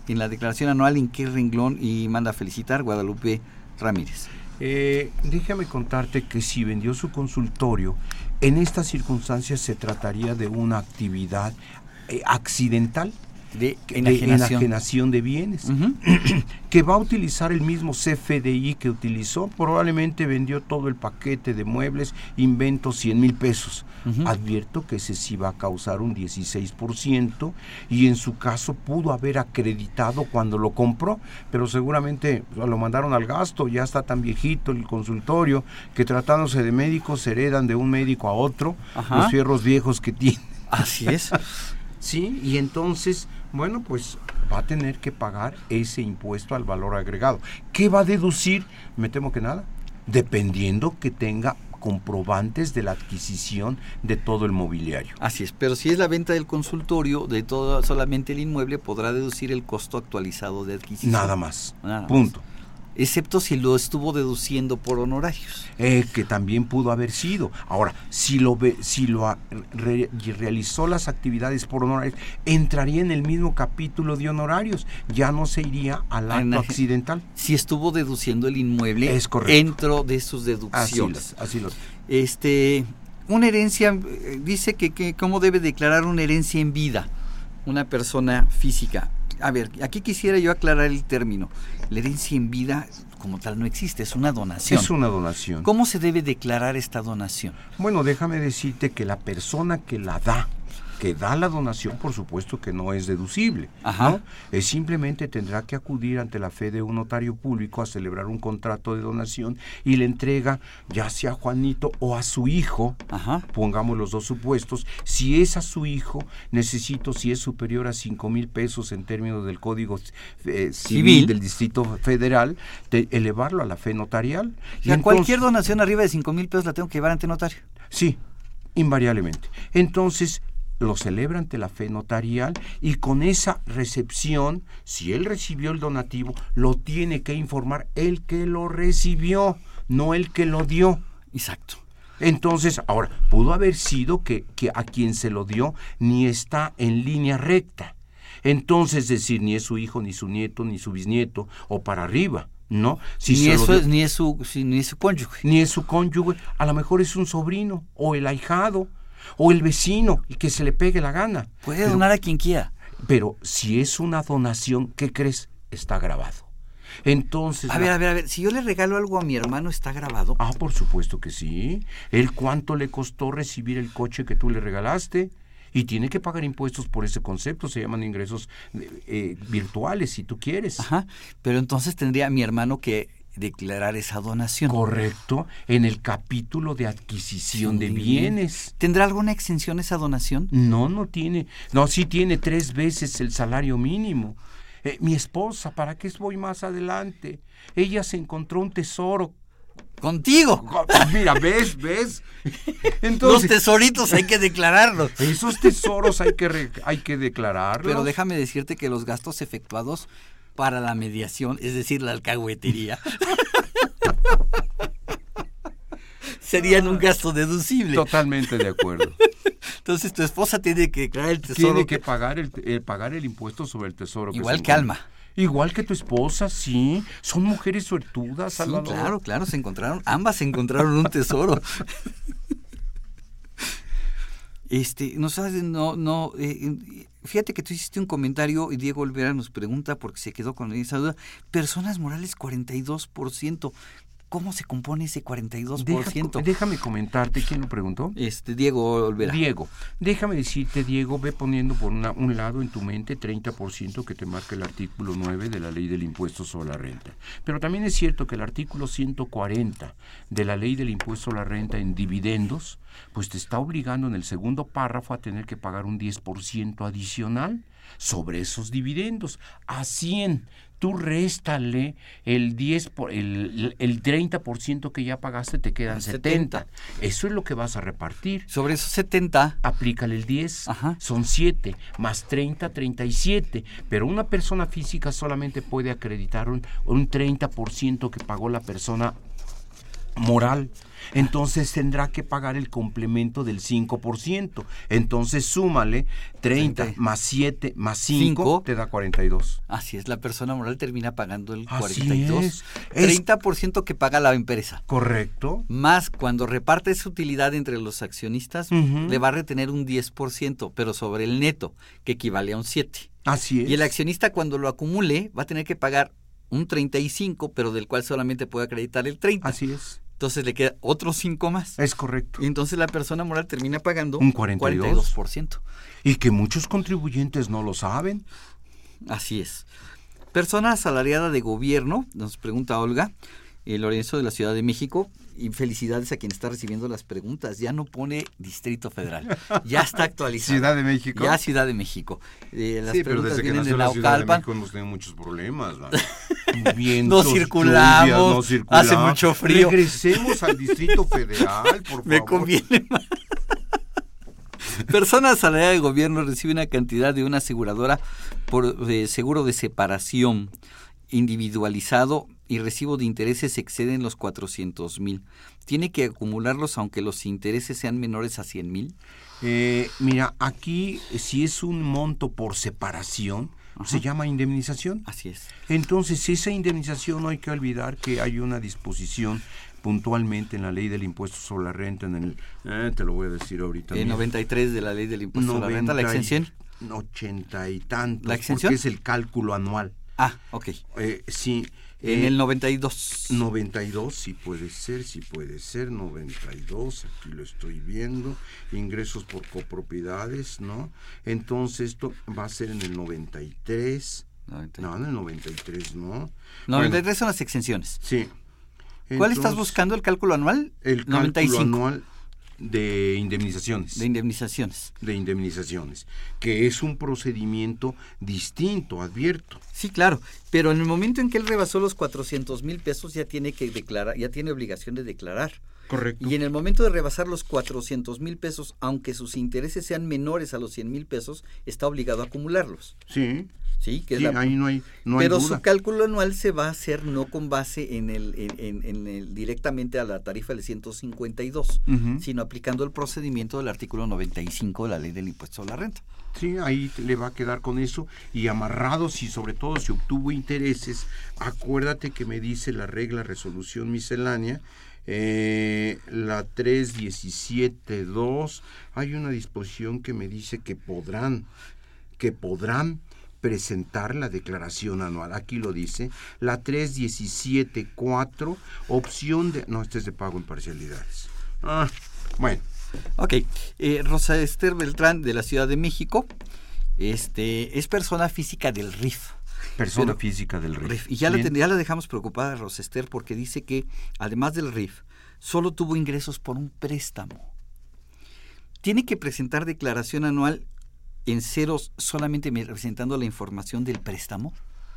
en la declaración anual en qué renglón y manda felicitar Guadalupe Ramírez? Eh, déjame contarte que si vendió su consultorio, en estas circunstancias se trataría de una actividad eh, accidental de enajenación de, bienes, que va a utilizar el mismo CFDI que utilizó, probablemente vendió todo el paquete de muebles, invento 100 mil pesos. Advierto que ese sí va a causar un 16% y en su caso pudo haber acreditado cuando lo compró, pero seguramente lo mandaron al gasto, ya está tan viejito el consultorio que tratándose de médicos heredan de un médico a otro los fierros viejos que tienen. Así es. ¿sí? Y entonces, bueno, pues va a tener que pagar ese impuesto al valor agregado. ¿Qué va a deducir? Me temo que nada, dependiendo que tenga comprobantes de la adquisición de todo el mobiliario. Así es, pero si es la venta del consultorio de todo solamente el inmueble podrá deducir el costo actualizado de adquisición. Nada más. Punto excepto si lo estuvo deduciendo por honorarios. Eh, que también pudo haber sido. Ahora, si lo ve, si lo realizó las actividades por honorarios, entraría en el mismo capítulo de honorarios, ya no se iría al acto accidental. Si estuvo deduciendo el inmueble, es correcto. dentro de sus deducciones. Así, lo, Este, una herencia, eh, dice que, que cómo debe declarar una herencia en vida una persona física a ver, aquí quisiera yo aclarar el término. La herencia en vida como tal no existe, es una donación. Es una donación. ¿Cómo se debe declarar esta donación? Bueno, déjame decirte que la persona que la da que da la donación, por supuesto que no es deducible. ¿no? Es simplemente tendrá que acudir ante la fe de un notario público a celebrar un contrato de donación y le entrega ya sea a Juanito o a su hijo, pongamos los dos supuestos, si es a su hijo, necesito, si es superior a 5 mil pesos en términos del Código eh, civil, del Distrito Federal, elevarlo a la fe notarial. Y, a cualquier donación arriba de 5 mil pesos la tengo que llevar ante notario. Sí, invariablemente. Entonces, lo celebra ante la fe notarial y con esa recepción, si él recibió el donativo, lo tiene que informar el que lo recibió, no el que lo dio. Exacto. Entonces, ahora, pudo haber sido que, que a quien se lo dio ni está en línea recta. Entonces, decir, ni es su hijo, ni su nieto, ni su bisnieto, o para arriba. ¿no? Si ni, eso, ni, es su, ni es su cónyuge. Ni es su cónyuge, a lo mejor es un sobrino o el ahijado o el vecino, y que se le pegue la gana. Puede donar a quien quiera. Pero si es una donación, ¿qué crees? Está grabado. Entonces. A ver, a ver, a ver. Si yo le regalo algo a mi hermano, ¿está grabado? Ah, por supuesto que sí. ¿El cuánto le costó recibir el coche que tú le regalaste? y tiene que pagar impuestos por ese concepto, se llaman ingresos eh, virtuales, si tú quieres. Ajá, pero entonces tendría mi hermano que declarar esa donación. Correcto, en el capítulo de adquisición de bienes. ¿Tendrá alguna exención esa donación? No, no tiene. No, sí tiene tres veces el salario mínimo. Eh, mi esposa, ¿para qué voy más adelante? Ella se encontró un tesoro contigo. Mira, ves, ves. Entonces, Los tesoritos hay que declararlos. Esos tesoros hay que, hay que declararlos. Pero déjame decirte que los gastos efectuados para la mediación, es decir, la alcahuetería, serían un gasto deducible. Totalmente de acuerdo. Entonces tu esposa tiene que declarar el tesoro. Tiene que pagar el, pagar el impuesto sobre el tesoro. Igual que, Alma. Igual que tu esposa, sí. Son mujeres suertudas, Salvador. Sí, claro, claro, se encontraron, ambas se encontraron un tesoro. Este, no sabes, no, no, eh, fíjate que tú hiciste un comentario y Diego Olvera nos pregunta, porque se quedó con esa duda, personas morales 42%. ¿Cómo se compone ese 42%? déjame comentarte, ¿quién lo preguntó? Este, Diego Olvera. Diego, déjame decirte, Diego, ve poniendo por una, un lado en tu mente 30% que te marca el artículo 9 de la ley del impuesto sobre la renta. Pero también es cierto que el artículo 140 de la ley del impuesto sobre la renta en dividendos, pues te está obligando en el segundo párrafo a tener que pagar un 10% adicional sobre esos dividendos a 100 tú réstale el 10 por, el, el 30% que ya pagaste te quedan 70. Eso es lo que vas a repartir. Sobre esos 70 aplícale el 10. Son 7 más 30 37, pero una persona física solamente puede acreditar un, un 30% que pagó la persona moral entonces tendrá que pagar el complemento del 5%. Entonces súmale 30 más 7 más 5, te da 42. Así es, la persona moral termina pagando el 42. 30% que paga la empresa. Correcto. Más cuando reparte su utilidad entre los accionistas, le va a retener un 10%, pero sobre el neto, que equivale a un 7. Así es. Y el accionista cuando lo acumule va a tener que pagar un 35, pero del cual solamente puede acreditar el 30. Así es entonces le queda otros 5 más. Es correcto. Y entonces la persona moral termina pagando un 42%. Y que muchos contribuyentes no lo saben. Así es. Persona asalariada de gobierno, nos pregunta Olga, el Lorenzo de la Ciudad de México, y felicidades a quien está recibiendo las preguntas. Ya no pone Distrito Federal, ya está actualizado. Ciudad de México. Ya Ciudad de México. Eh, las sí, pero desde que nació la Ciudad de México hemos tenido muchos problemas. no, circulamos, hace mucho frío. Regresemos al Distrito Federal, por favor. Me conviene más. Personas asalariadas de gobierno reciben una cantidad de una aseguradora por seguro de separación individualizado y recibo de intereses exceden los 400 mil. ¿Tiene que acumularlos aunque los intereses sean menores a 100 mil? Eh, mira, aquí si es un monto por separación, se llama indemnización. Así es. Entonces, esa indemnización no hay que olvidar que hay una disposición puntualmente en la ley del impuesto sobre la renta, en el, eh, te lo voy a decir ahorita. En 93 de la ley del impuesto sobre la renta, la exención. 80 y tantos. ¿La exención? Porque es el cálculo anual. Ah, ok. Eh, sí, en el 92. 92, sí puede ser, sí puede ser, 92, aquí lo estoy viendo, ingresos por copropiedades, ¿no? Entonces esto va a ser en el 93. No, en el 93 no. 93 son las exenciones. Sí. ¿Cuál estás buscando? ¿El cálculo anual? El cálculo anual de indemnizaciones. De indemnizaciones. De indemnizaciones, que es un procedimiento distinto, advierto. Sí, claro, pero en el momento en que él rebasó los 400 mil pesos ya tiene que declarar, ya tiene obligación de declarar. Correcto. Y en el momento de rebasar los 400 mil pesos, aunque sus intereses sean menores a los 100 mil pesos, está obligado a acumularlos. Sí. Sí, que ahí no hay, no Pero su cálculo anual se va a hacer no con base en el, en, el directamente a la tarifa del 152, sino aplicando el procedimiento del artículo 95 de la ley del impuesto a la renta. Sí, ahí le va a quedar con eso y amarrados y sobre todo si obtuvo intereses, acuérdate que me dice la regla resolución miscelánea, eh, la 317.2, hay una disposición que me dice que podrán, que podrán presentar la declaración anual. Aquí lo dice. La 317.4, opción de... No, este es de pago en parcialidades. Ah, bueno, Ok, eh, Rosa Esther Beltrán de la Ciudad de México, este, es persona física del RIF. Persona física del RIF. Y ya la, ya la, dejamos preocupada, Rosa Esther, porque dice que además del RIF, solo tuvo ingresos por un préstamo. Tiene que presentar declaración anual en ceros solamente representando la información del préstamo.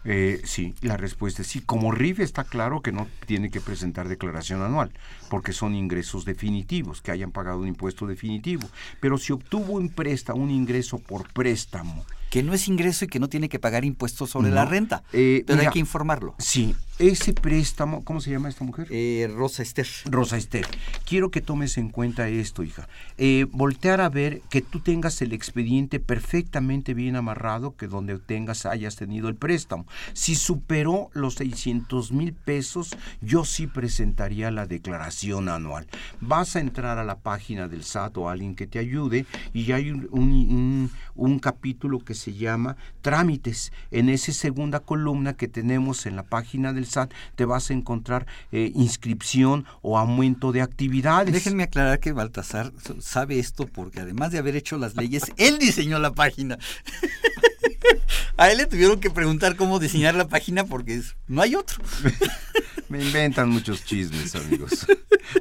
Eh, sí, la respuesta es sí. Como RIF está claro que no tiene que presentar declaración anual, porque son ingresos definitivos, que hayan pagado un impuesto definitivo. Pero si obtuvo un préstamo, un ingreso por préstamo, que no es ingreso y que no tiene que pagar impuestos sobre la renta. Eh, pero hay que informarlo. Sí, ese préstamo, ¿cómo se llama esta mujer? Eh, Rosa Esther. Rosa Esther. Quiero que tomes en cuenta esto, hija. Eh, voltear a ver que tú tengas el expediente perfectamente bien amarrado, que donde tengas hayas tenido el préstamo. Si superó los 600 mil pesos, yo sí presentaría la declaración anual. Vas a entrar a la página del SAT o alguien que te ayude y hay un, un capítulo que se llama trámites. En esa segunda columna que tenemos en la página del SAT te vas a encontrar eh, inscripción o aumento de actividades. Déjenme aclarar que Baltasar sabe esto porque además de haber hecho las leyes, él diseñó la página. A él le tuvieron que preguntar cómo diseñar la página porque no hay otro. Me inventan muchos chismes, amigos.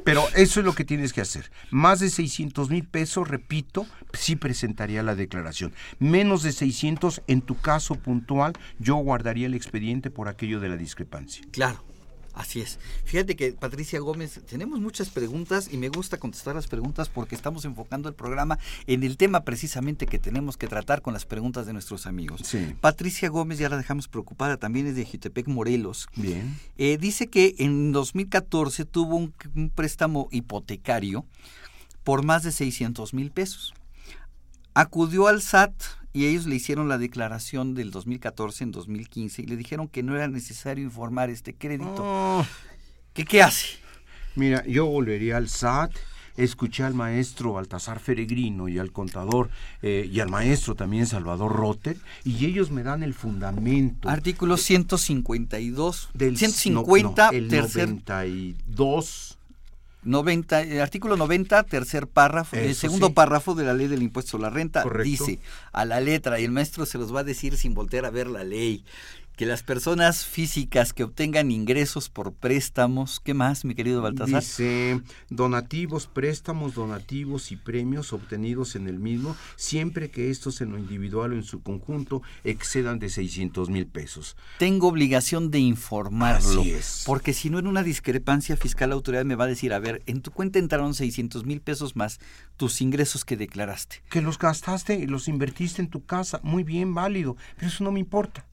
Pero eso es lo que tienes que hacer. Más de 600 mil pesos, repito, sí presentaría la declaración. Menos de 600, en tu caso puntual, yo guardaría el expediente por aquello de la discrepancia. Claro. Así es. Fíjate que Patricia Gómez, tenemos muchas preguntas y me gusta contestar las preguntas porque estamos enfocando el programa en el tema precisamente que tenemos que tratar con las preguntas de nuestros amigos. Patricia Gómez, ya la dejamos preocupada, también es de Jutepec, Morelos. Bien. Eh, dice que en 2014 tuvo un, un préstamo hipotecario por más de 600 mil pesos. Acudió al SAT y ellos le hicieron la declaración del 2014 en 2015 y le dijeron que no era necesario informar este crédito. Oh. ¿Qué, ¿Qué hace? Mira, yo volvería al SAT escuché al maestro Baltasar Feregrino y al contador eh, y al maestro también Salvador Rotter y ellos me dan el fundamento. Artículo 152 del 150 el tercer 92 90, el artículo 90, tercer párrafo, el segundo párrafo de la ley del impuesto sobre la renta dice a la letra, y el maestro se los va a decir sin voltear a ver la ley, que las personas físicas que obtengan ingresos por préstamos, ¿qué más, mi querido Baltasar? Dice donativos, préstamos, donativos y premios obtenidos en el mismo, siempre que estos en lo individual o en su conjunto excedan de 600 mil pesos. Tengo obligación de informarlo. Así es. Porque si no en una discrepancia fiscal la autoridad me va a decir, a ver, en tu cuenta entraron 600 mil pesos más tus ingresos que declaraste. Que los gastaste y los invertiste en tu casa, muy bien, válido, pero eso no me importa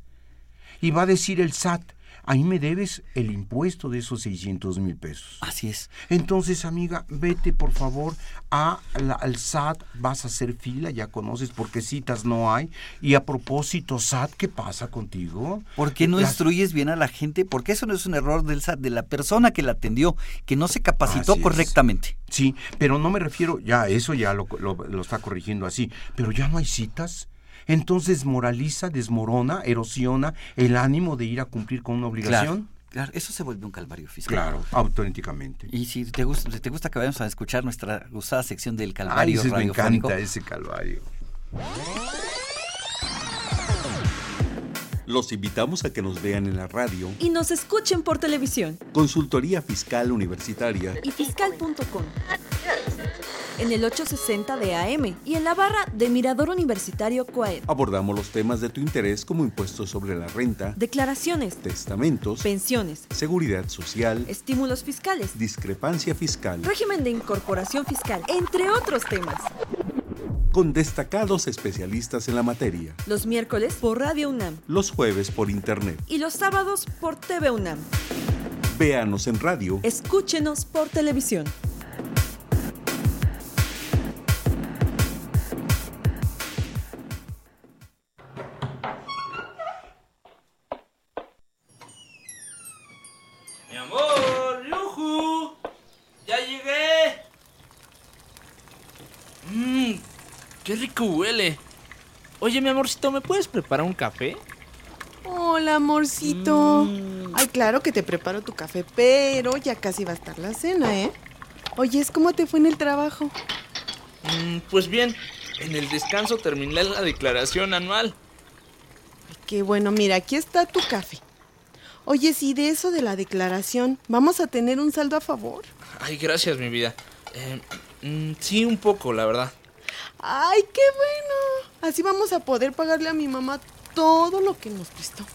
y va a decir el SAT, ahí me debes el impuesto de esos 600 mil pesos. Así es. Entonces, amiga, vete por favor a al SAT, vas a hacer fila, ya conoces porque citas no hay. Y a propósito, SAT, ¿qué pasa contigo? ¿Por qué no instruyes bien a la gente? Porque eso no es un error del SAT, de la persona que la atendió, que no se capacitó correctamente. Sí, pero no me refiero, ya, eso ya lo, lo está corrigiendo así, pero ya no hay citas entonces moraliza, desmorona, erosiona el ánimo de ir a cumplir con una obligación. Claro. eso se vuelve un calvario fiscal. Claro, auténticamente. Y si te gusta, te gusta que vayamos a escuchar nuestra gustada sección del calvario Ay, me encanta ese calvario. Los invitamos a que nos vean en la radio y nos escuchen por televisión. Consultoría Fiscal Universitaria y fiscal.com en el 860 de AM y en la barra de Mirador Universitario Coaed. Abordamos los temas de tu interés como impuestos sobre la renta, declaraciones, testamentos, pensiones, seguridad social, estímulos fiscales, discrepancia fiscal, régimen de incorporación fiscal, entre otros temas. Con destacados especialistas en la materia. Los miércoles por Radio UNAM. Los jueves por Internet. Y los sábados por TV UNAM. Véanos en radio. Escúchenos por televisión. Rico huele. Oye, mi amorcito, ¿me puedes preparar un café? Hola, amorcito. Mm. Ay, claro que te preparo tu café, pero ya casi va a estar la cena, ¿eh? Oye, ¿cómo te fue en el trabajo? Mm, pues bien, en el descanso terminé la declaración anual. Qué bueno, mira, aquí está tu café. Oye, si de eso de la declaración, ¿vamos a tener un saldo a favor? Ay, gracias, mi vida. Eh, mm, sí, un poco, la verdad. Ay, qué bueno. Así vamos a poder pagarle a mi mamá todo lo que nos prestó.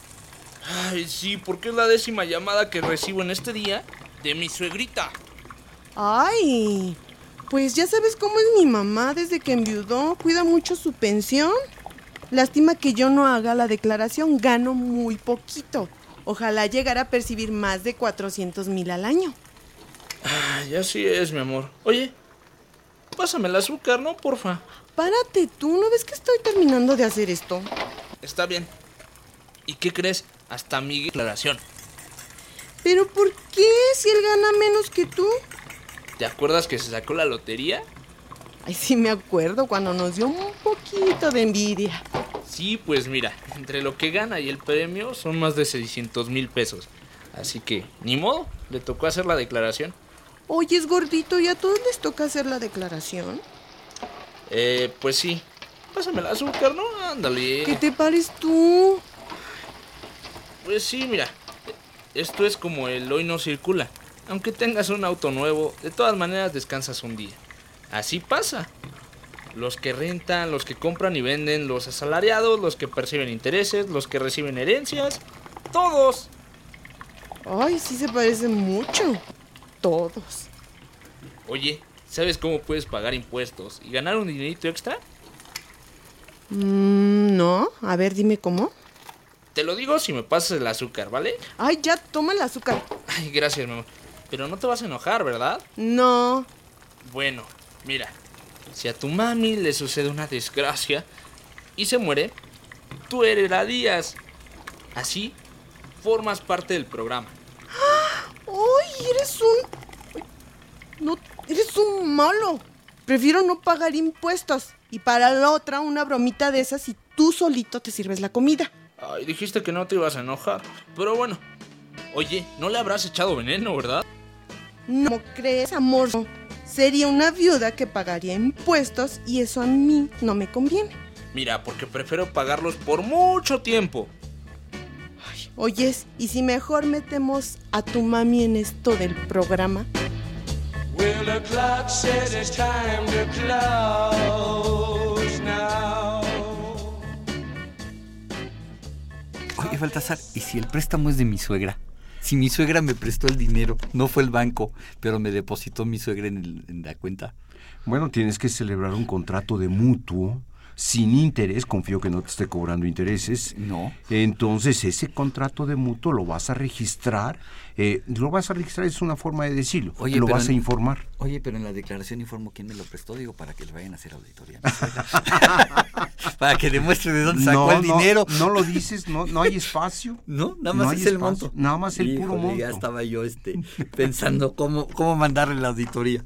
Ay, sí, porque es la décima llamada que recibo en este día de mi suegrita. Ay, pues ya sabes cómo es mi mamá desde que enviudó. Cuida mucho su pensión. Lástima que yo no haga la declaración. Gano muy poquito. Ojalá llegara a percibir más de 400 mil al año. Ay, así es, mi amor. Oye, pásame el azúcar, ¿no? Porfa. Párate tú, ¿no ves que estoy terminando de hacer esto? Está bien. ¿Y qué crees? Hasta mi declaración. ¿Pero por qué? Si él gana menos que tú. ¿Te acuerdas que se sacó la lotería? Ay, sí me acuerdo cuando nos dio un poquito de envidia. Sí, pues mira, entre lo que gana y el premio son más de 600 mil pesos. Así que, ni modo, le tocó hacer la declaración. Oye, es gordito, ¿y a todos les toca hacer la declaración? Eh, pues sí. Pásame el azúcar, ¿no? Ándale. ¿Qué te pares tú? Pues sí, mira. Esto es como el hoy no circula. Aunque tengas un auto nuevo, de todas maneras descansas un día. Así pasa. Los que rentan, los que compran y venden, los asalariados, los que perciben intereses, los que reciben herencias, todos. Ay, sí se parecen mucho. Todos. Oye, ¿sabes cómo puedes pagar impuestos y ganar un dinerito extra? Mm, no, a ver, dime cómo. Te lo digo si me pasas el azúcar, ¿vale? Ay, ya, toma el azúcar. Ay, gracias, mi amor. Pero no te vas a enojar, ¿verdad? No. Bueno, mira, si a tu mami le sucede una desgracia y se muere, tú heredarías. Así formas parte del programa. ¡Ay, eres un... No, eres un malo. Prefiero no pagar impuestos y para la otra una bromita de esas y tú solito te sirves la comida. Ay, dijiste que no te ibas a enojar. Pero bueno. Oye, no le habrás echado veneno, ¿verdad? No crees, amor. Sería una viuda que pagaría impuestos y eso a mí no me conviene. Mira, porque prefiero pagarlos por mucho tiempo. Oyes, ¿y si mejor metemos a tu mami en esto del programa? Well, the clock says it's time to close now. Oye, Baltasar, ¿y si el préstamo es de mi suegra? Si mi suegra me prestó el dinero, no fue el banco, pero me depositó mi suegra en, el, en la cuenta. Bueno, tienes que celebrar un contrato de mutuo sin interés, confío que no te esté cobrando intereses. No. Entonces ese contrato de mutuo lo vas a registrar. Eh, lo vas a registrar, es una forma de decirlo. Oye, lo vas a informar. Oye, pero en la declaración informo quién me lo prestó, digo, para que le vayan a hacer auditoría. para que demuestre de dónde sacó No, el no, dinero. No lo dices, no, no hay espacio. No, nada más No es el espacio, monto. Nada más el puro Híjole, monto. Ya estaba yo este, pensando cómo, cómo mandarle la auditoría.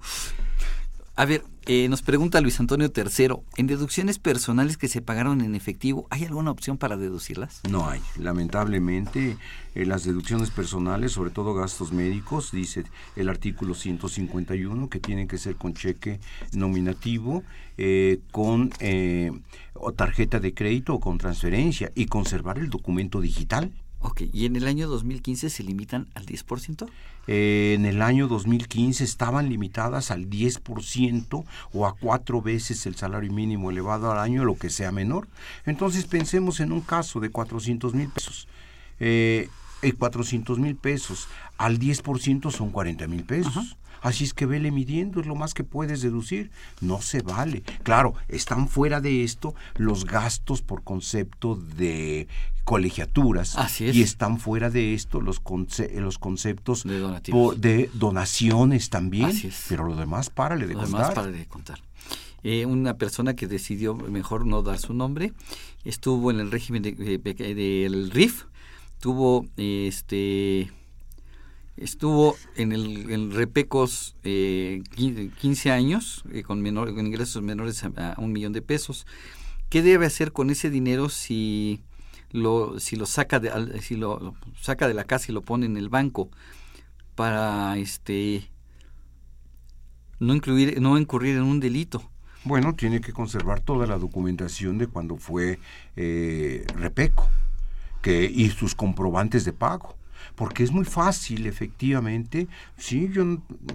A ver, eh, nos pregunta Luis Antonio III, ¿en deducciones personales que se pagaron en efectivo, ¿hay alguna opción para deducirlas? No hay. Lamentablemente, eh, las deducciones personales, sobre todo gastos médicos, dice el artículo 151 que tienen que ser con cheque nominativo, eh, con eh, o tarjeta de crédito o con transferencia y conservar el documento digital. Ok, ¿y en el año 2015 se limitan al 10%? En el año 2015 estaban limitadas al 10% o a cuatro veces el salario mínimo elevado al año, lo que sea menor. Entonces pensemos en un caso de 400 mil pesos. Eh, 400 mil pesos al 10% son 40 mil pesos. Así es que vele midiendo, es lo más que puedes deducir. No se vale. Claro, están fuera de esto los gastos por concepto de colegiaturas. Así es. Y están fuera de esto los, conce- los conceptos De donativos. de donaciones también. Así es. Pero lo demás, párale de Lo contar. demás para de contar. Eh, una persona que decidió mejor no dar su nombre, estuvo en el régimen de- de- de- del RIF, tuvo este estuvo en el en Repecos eh, qui- 15 años eh, con, menor, con ingresos menores a, un millón de pesos. ¿Qué debe hacer con ese dinero si lo si lo saca de si lo, lo saca de la casa y lo pone en el banco para este no incluir no incurrir en un delito? Bueno, tiene que conservar toda la documentación de cuando fue eh, Repeco que, y sus comprobantes de pago porque es muy fácil, efectivamente. Sí, yo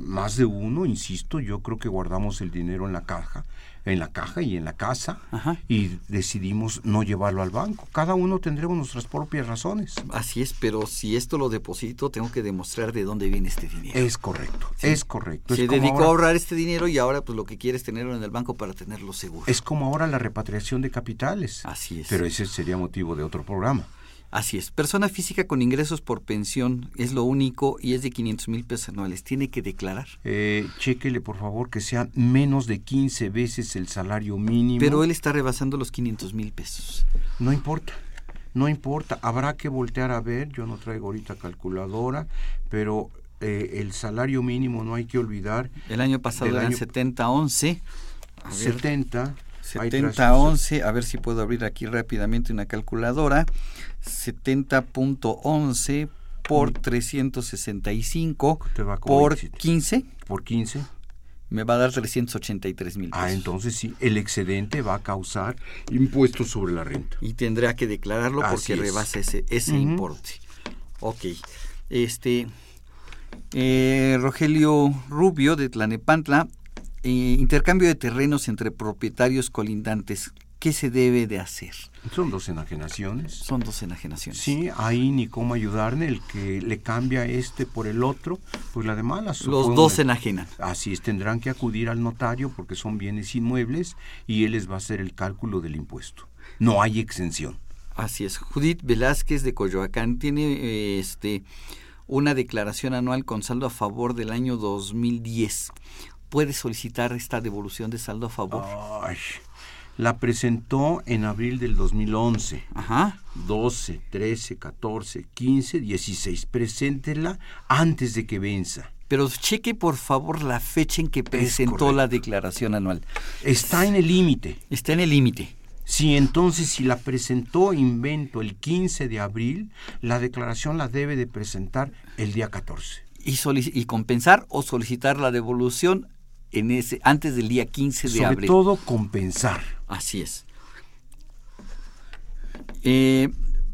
más de uno, insisto, yo creo que guardamos el dinero en la caja, en la caja y en la casa y decidimos no llevarlo al banco. Cada uno tendremos nuestras propias razones. Así es, pero si esto lo deposito, tengo que demostrar de dónde viene este dinero. Es correcto, es correcto. Se dedicó a ahorrar este dinero y ahora pues lo que quiere es tenerlo en el banco para tenerlo seguro. Es como ahora la repatriación de capitales. Así es. Pero ese sería motivo de otro programa. Así es. Persona física con ingresos por pensión es lo único y es de 500 mil pesos anuales. ¿Tiene que declarar? Eh, chéquele, por favor, que sea menos de 15 veces el salario mínimo. Pero él está rebasando los 500 mil pesos. No importa. No importa. Habrá que voltear a ver. Yo no traigo ahorita calculadora, pero eh, el salario mínimo no hay que olvidar. El año pasado eran año... 70, 11. 70. 70, 11. A ver si puedo abrir aquí rápidamente una calculadora. 70.11 por 365 por 15. Por 15. Me va a dar 383 mil Ah, entonces sí, el excedente va a causar impuestos sobre la renta. Y tendrá que declararlo porque rebasa ese, ese importe. Ok. Este, eh, Rogelio Rubio de Tlanepantla, eh, intercambio de terrenos entre propietarios colindantes. ¿Qué se debe de hacer? Son dos enajenaciones. Son dos enajenaciones. Sí, ahí ni cómo ayudarle, el que le cambia este por el otro, pues la de malas. Los dos se enajenan. Así es, tendrán que acudir al notario porque son bienes inmuebles y él les va a hacer el cálculo del impuesto. No hay exención. Así es. Judith Velázquez de Coyoacán tiene este una declaración anual con saldo a favor del año 2010. ¿Puede solicitar esta devolución de saldo a favor? Ay la presentó en abril del 2011. Ajá. 12, 13, 14, 15, 16. Preséntela antes de que venza. Pero cheque por favor la fecha en que presentó la declaración anual. Está en el límite. Está en el límite. Sí, entonces si la presentó invento el 15 de abril, la declaración la debe de presentar el día 14. Y, y compensar o solicitar la devolución en ese antes del día 15 de abril. Sobre todo compensar. Así es. Eh,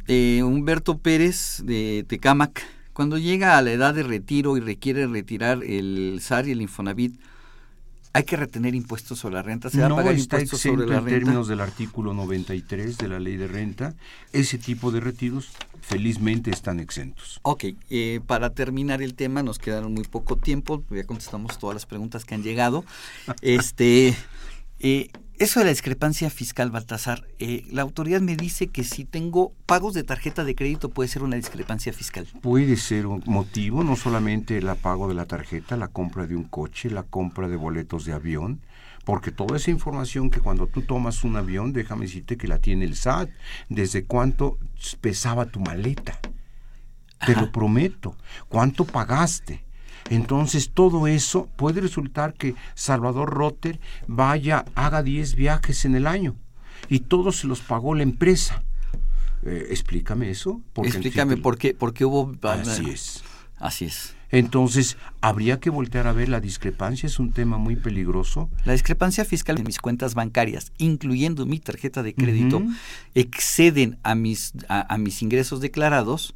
eh, Humberto Pérez de Tecámac, cuando llega a la edad de retiro y requiere retirar el SAR y el Infonavit, hay que retener impuestos sobre la renta. Se va no a pagar está impuestos sobre la en renta. términos del artículo 93 de la ley de renta. Ese tipo de retiros felizmente están exentos. Ok, eh, para terminar el tema, nos quedaron muy poco tiempo, ya contestamos todas las preguntas que han llegado. este, eh, eso de la discrepancia fiscal, Baltasar, eh, la autoridad me dice que si tengo pagos de tarjeta de crédito puede ser una discrepancia fiscal. Puede ser un motivo, no solamente el pago de la tarjeta, la compra de un coche, la compra de boletos de avión, porque toda esa información que cuando tú tomas un avión, déjame decirte que la tiene el SAT, desde cuánto pesaba tu maleta, te lo prometo, cuánto pagaste. Entonces todo eso puede resultar que Salvador Rotter vaya, haga 10 viajes en el año y todos se los pagó la empresa. Eh, explícame eso. Explícame por qué, porque hubo... Así es. Así es. Entonces, habría que voltear a ver la discrepancia, es un tema muy peligroso. La discrepancia fiscal en mis cuentas bancarias, incluyendo mi tarjeta de crédito, uh -huh. exceden a mis, a, a mis ingresos declarados,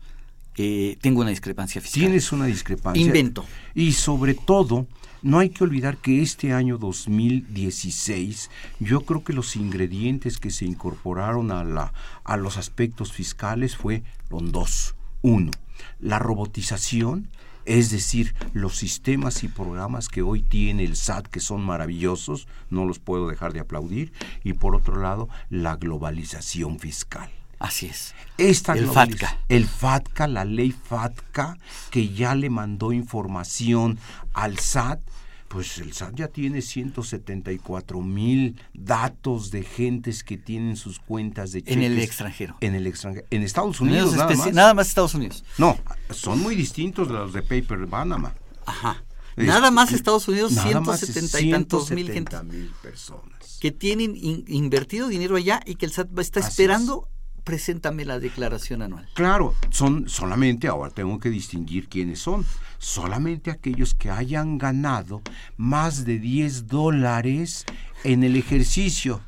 eh, tengo una discrepancia fiscal. Tienes una discrepancia. Invento. Y sobre todo, no hay que olvidar que este año 2016, yo creo que los ingredientes que se incorporaron a, la, a los aspectos fiscales fue los dos. Uno, la robotización, es decir, los sistemas y programas que hoy tiene el SAT, que son maravillosos, no los puedo dejar de aplaudir, y por otro lado, la globalización fiscal. Así es. Esta el FATCA. El FATCA, la ley FATCA, que ya le mandó información al SAT, pues el SAT ya tiene 174 mil datos de gentes que tienen sus cuentas de cheques. En el extranjero. En el extranjero. En Estados Unidos, nada más. Nada más Estados Unidos. No, son muy distintos de los de Paper Panama. Ajá. Nada más Estados Unidos, nada 170 y tantos mil 170 gente. mil personas. Que tienen in, invertido dinero allá y que el SAT está Así esperando es preséntame la declaración anual. Claro, son solamente, ahora tengo que distinguir quiénes son, solamente aquellos que hayan ganado más de 10 dólares en el ejercicio.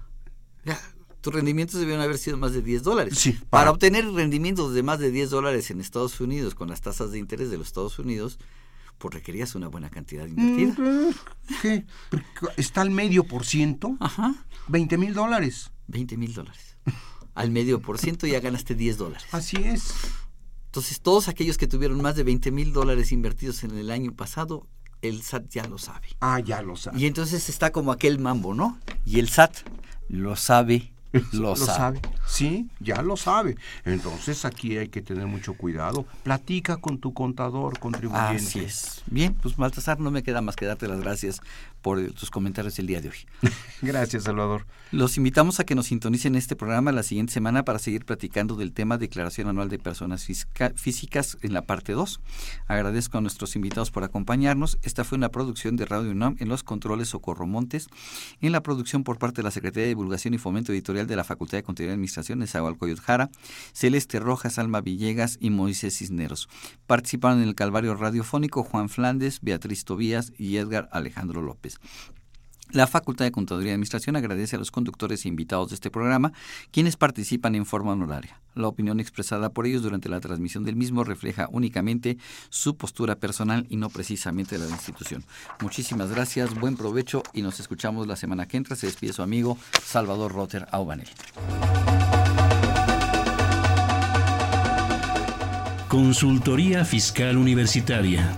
Ya, tus rendimientos debieron haber sido más de 10 dólares. Sí, para... para obtener rendimientos de más de 10 dólares en Estados Unidos con las tasas de interés de los Estados Unidos, pues requerías una buena cantidad invertida. Mm, ¿Qué? ¿Está al medio por ciento? Ajá. 20 mil dólares. 20 mil dólares. Al medio por ciento ya ganaste 10 dólares. Así es. Entonces, todos aquellos que tuvieron más de 20 mil dólares invertidos en el año pasado, el SAT ya lo sabe. Ah, ya lo sabe. Y entonces está como aquel mambo, ¿no? Y el SAT lo sabe, lo, sabe. Sí, ya lo sabe. Entonces aquí hay que tener mucho cuidado. Platica con tu contador contribuyente. Así es. Bien, pues Baltasar, no me queda más que darte las gracias por tus comentarios el día de hoy. Gracias, Salvador. Los invitamos a que nos sintonicen este programa la siguiente semana para seguir platicando del tema Declaración Anual de Personas Físicas en la parte 2. Agradezco a nuestros invitados por acompañarnos. Esta fue una producción de Radio UNAM en los controles Socorro Montes, en la producción por parte de la Secretaría de Divulgación y Fomento Editorial de la Facultad de Contaduría y Administración de Zagualcoyot Jara, Celeste Rojas, Alma Villegas y Moisés Cisneros. Participaron en el Calvario Radiofónico Juan Flandes, Beatriz Tobías y Edgar Alejandro La Facultad de Contaduría y Administración agradece a los conductores e invitados de este programa, quienes participan en forma honoraria. La opinión expresada por ellos durante la transmisión del mismo refleja únicamente su postura personal y no precisamente la de la institución. Muchísimas gracias, buen provecho y nos escuchamos la semana que entra. Se despide su amigo Salvador Rotter Aubanel. Consultoría Fiscal Universitaria.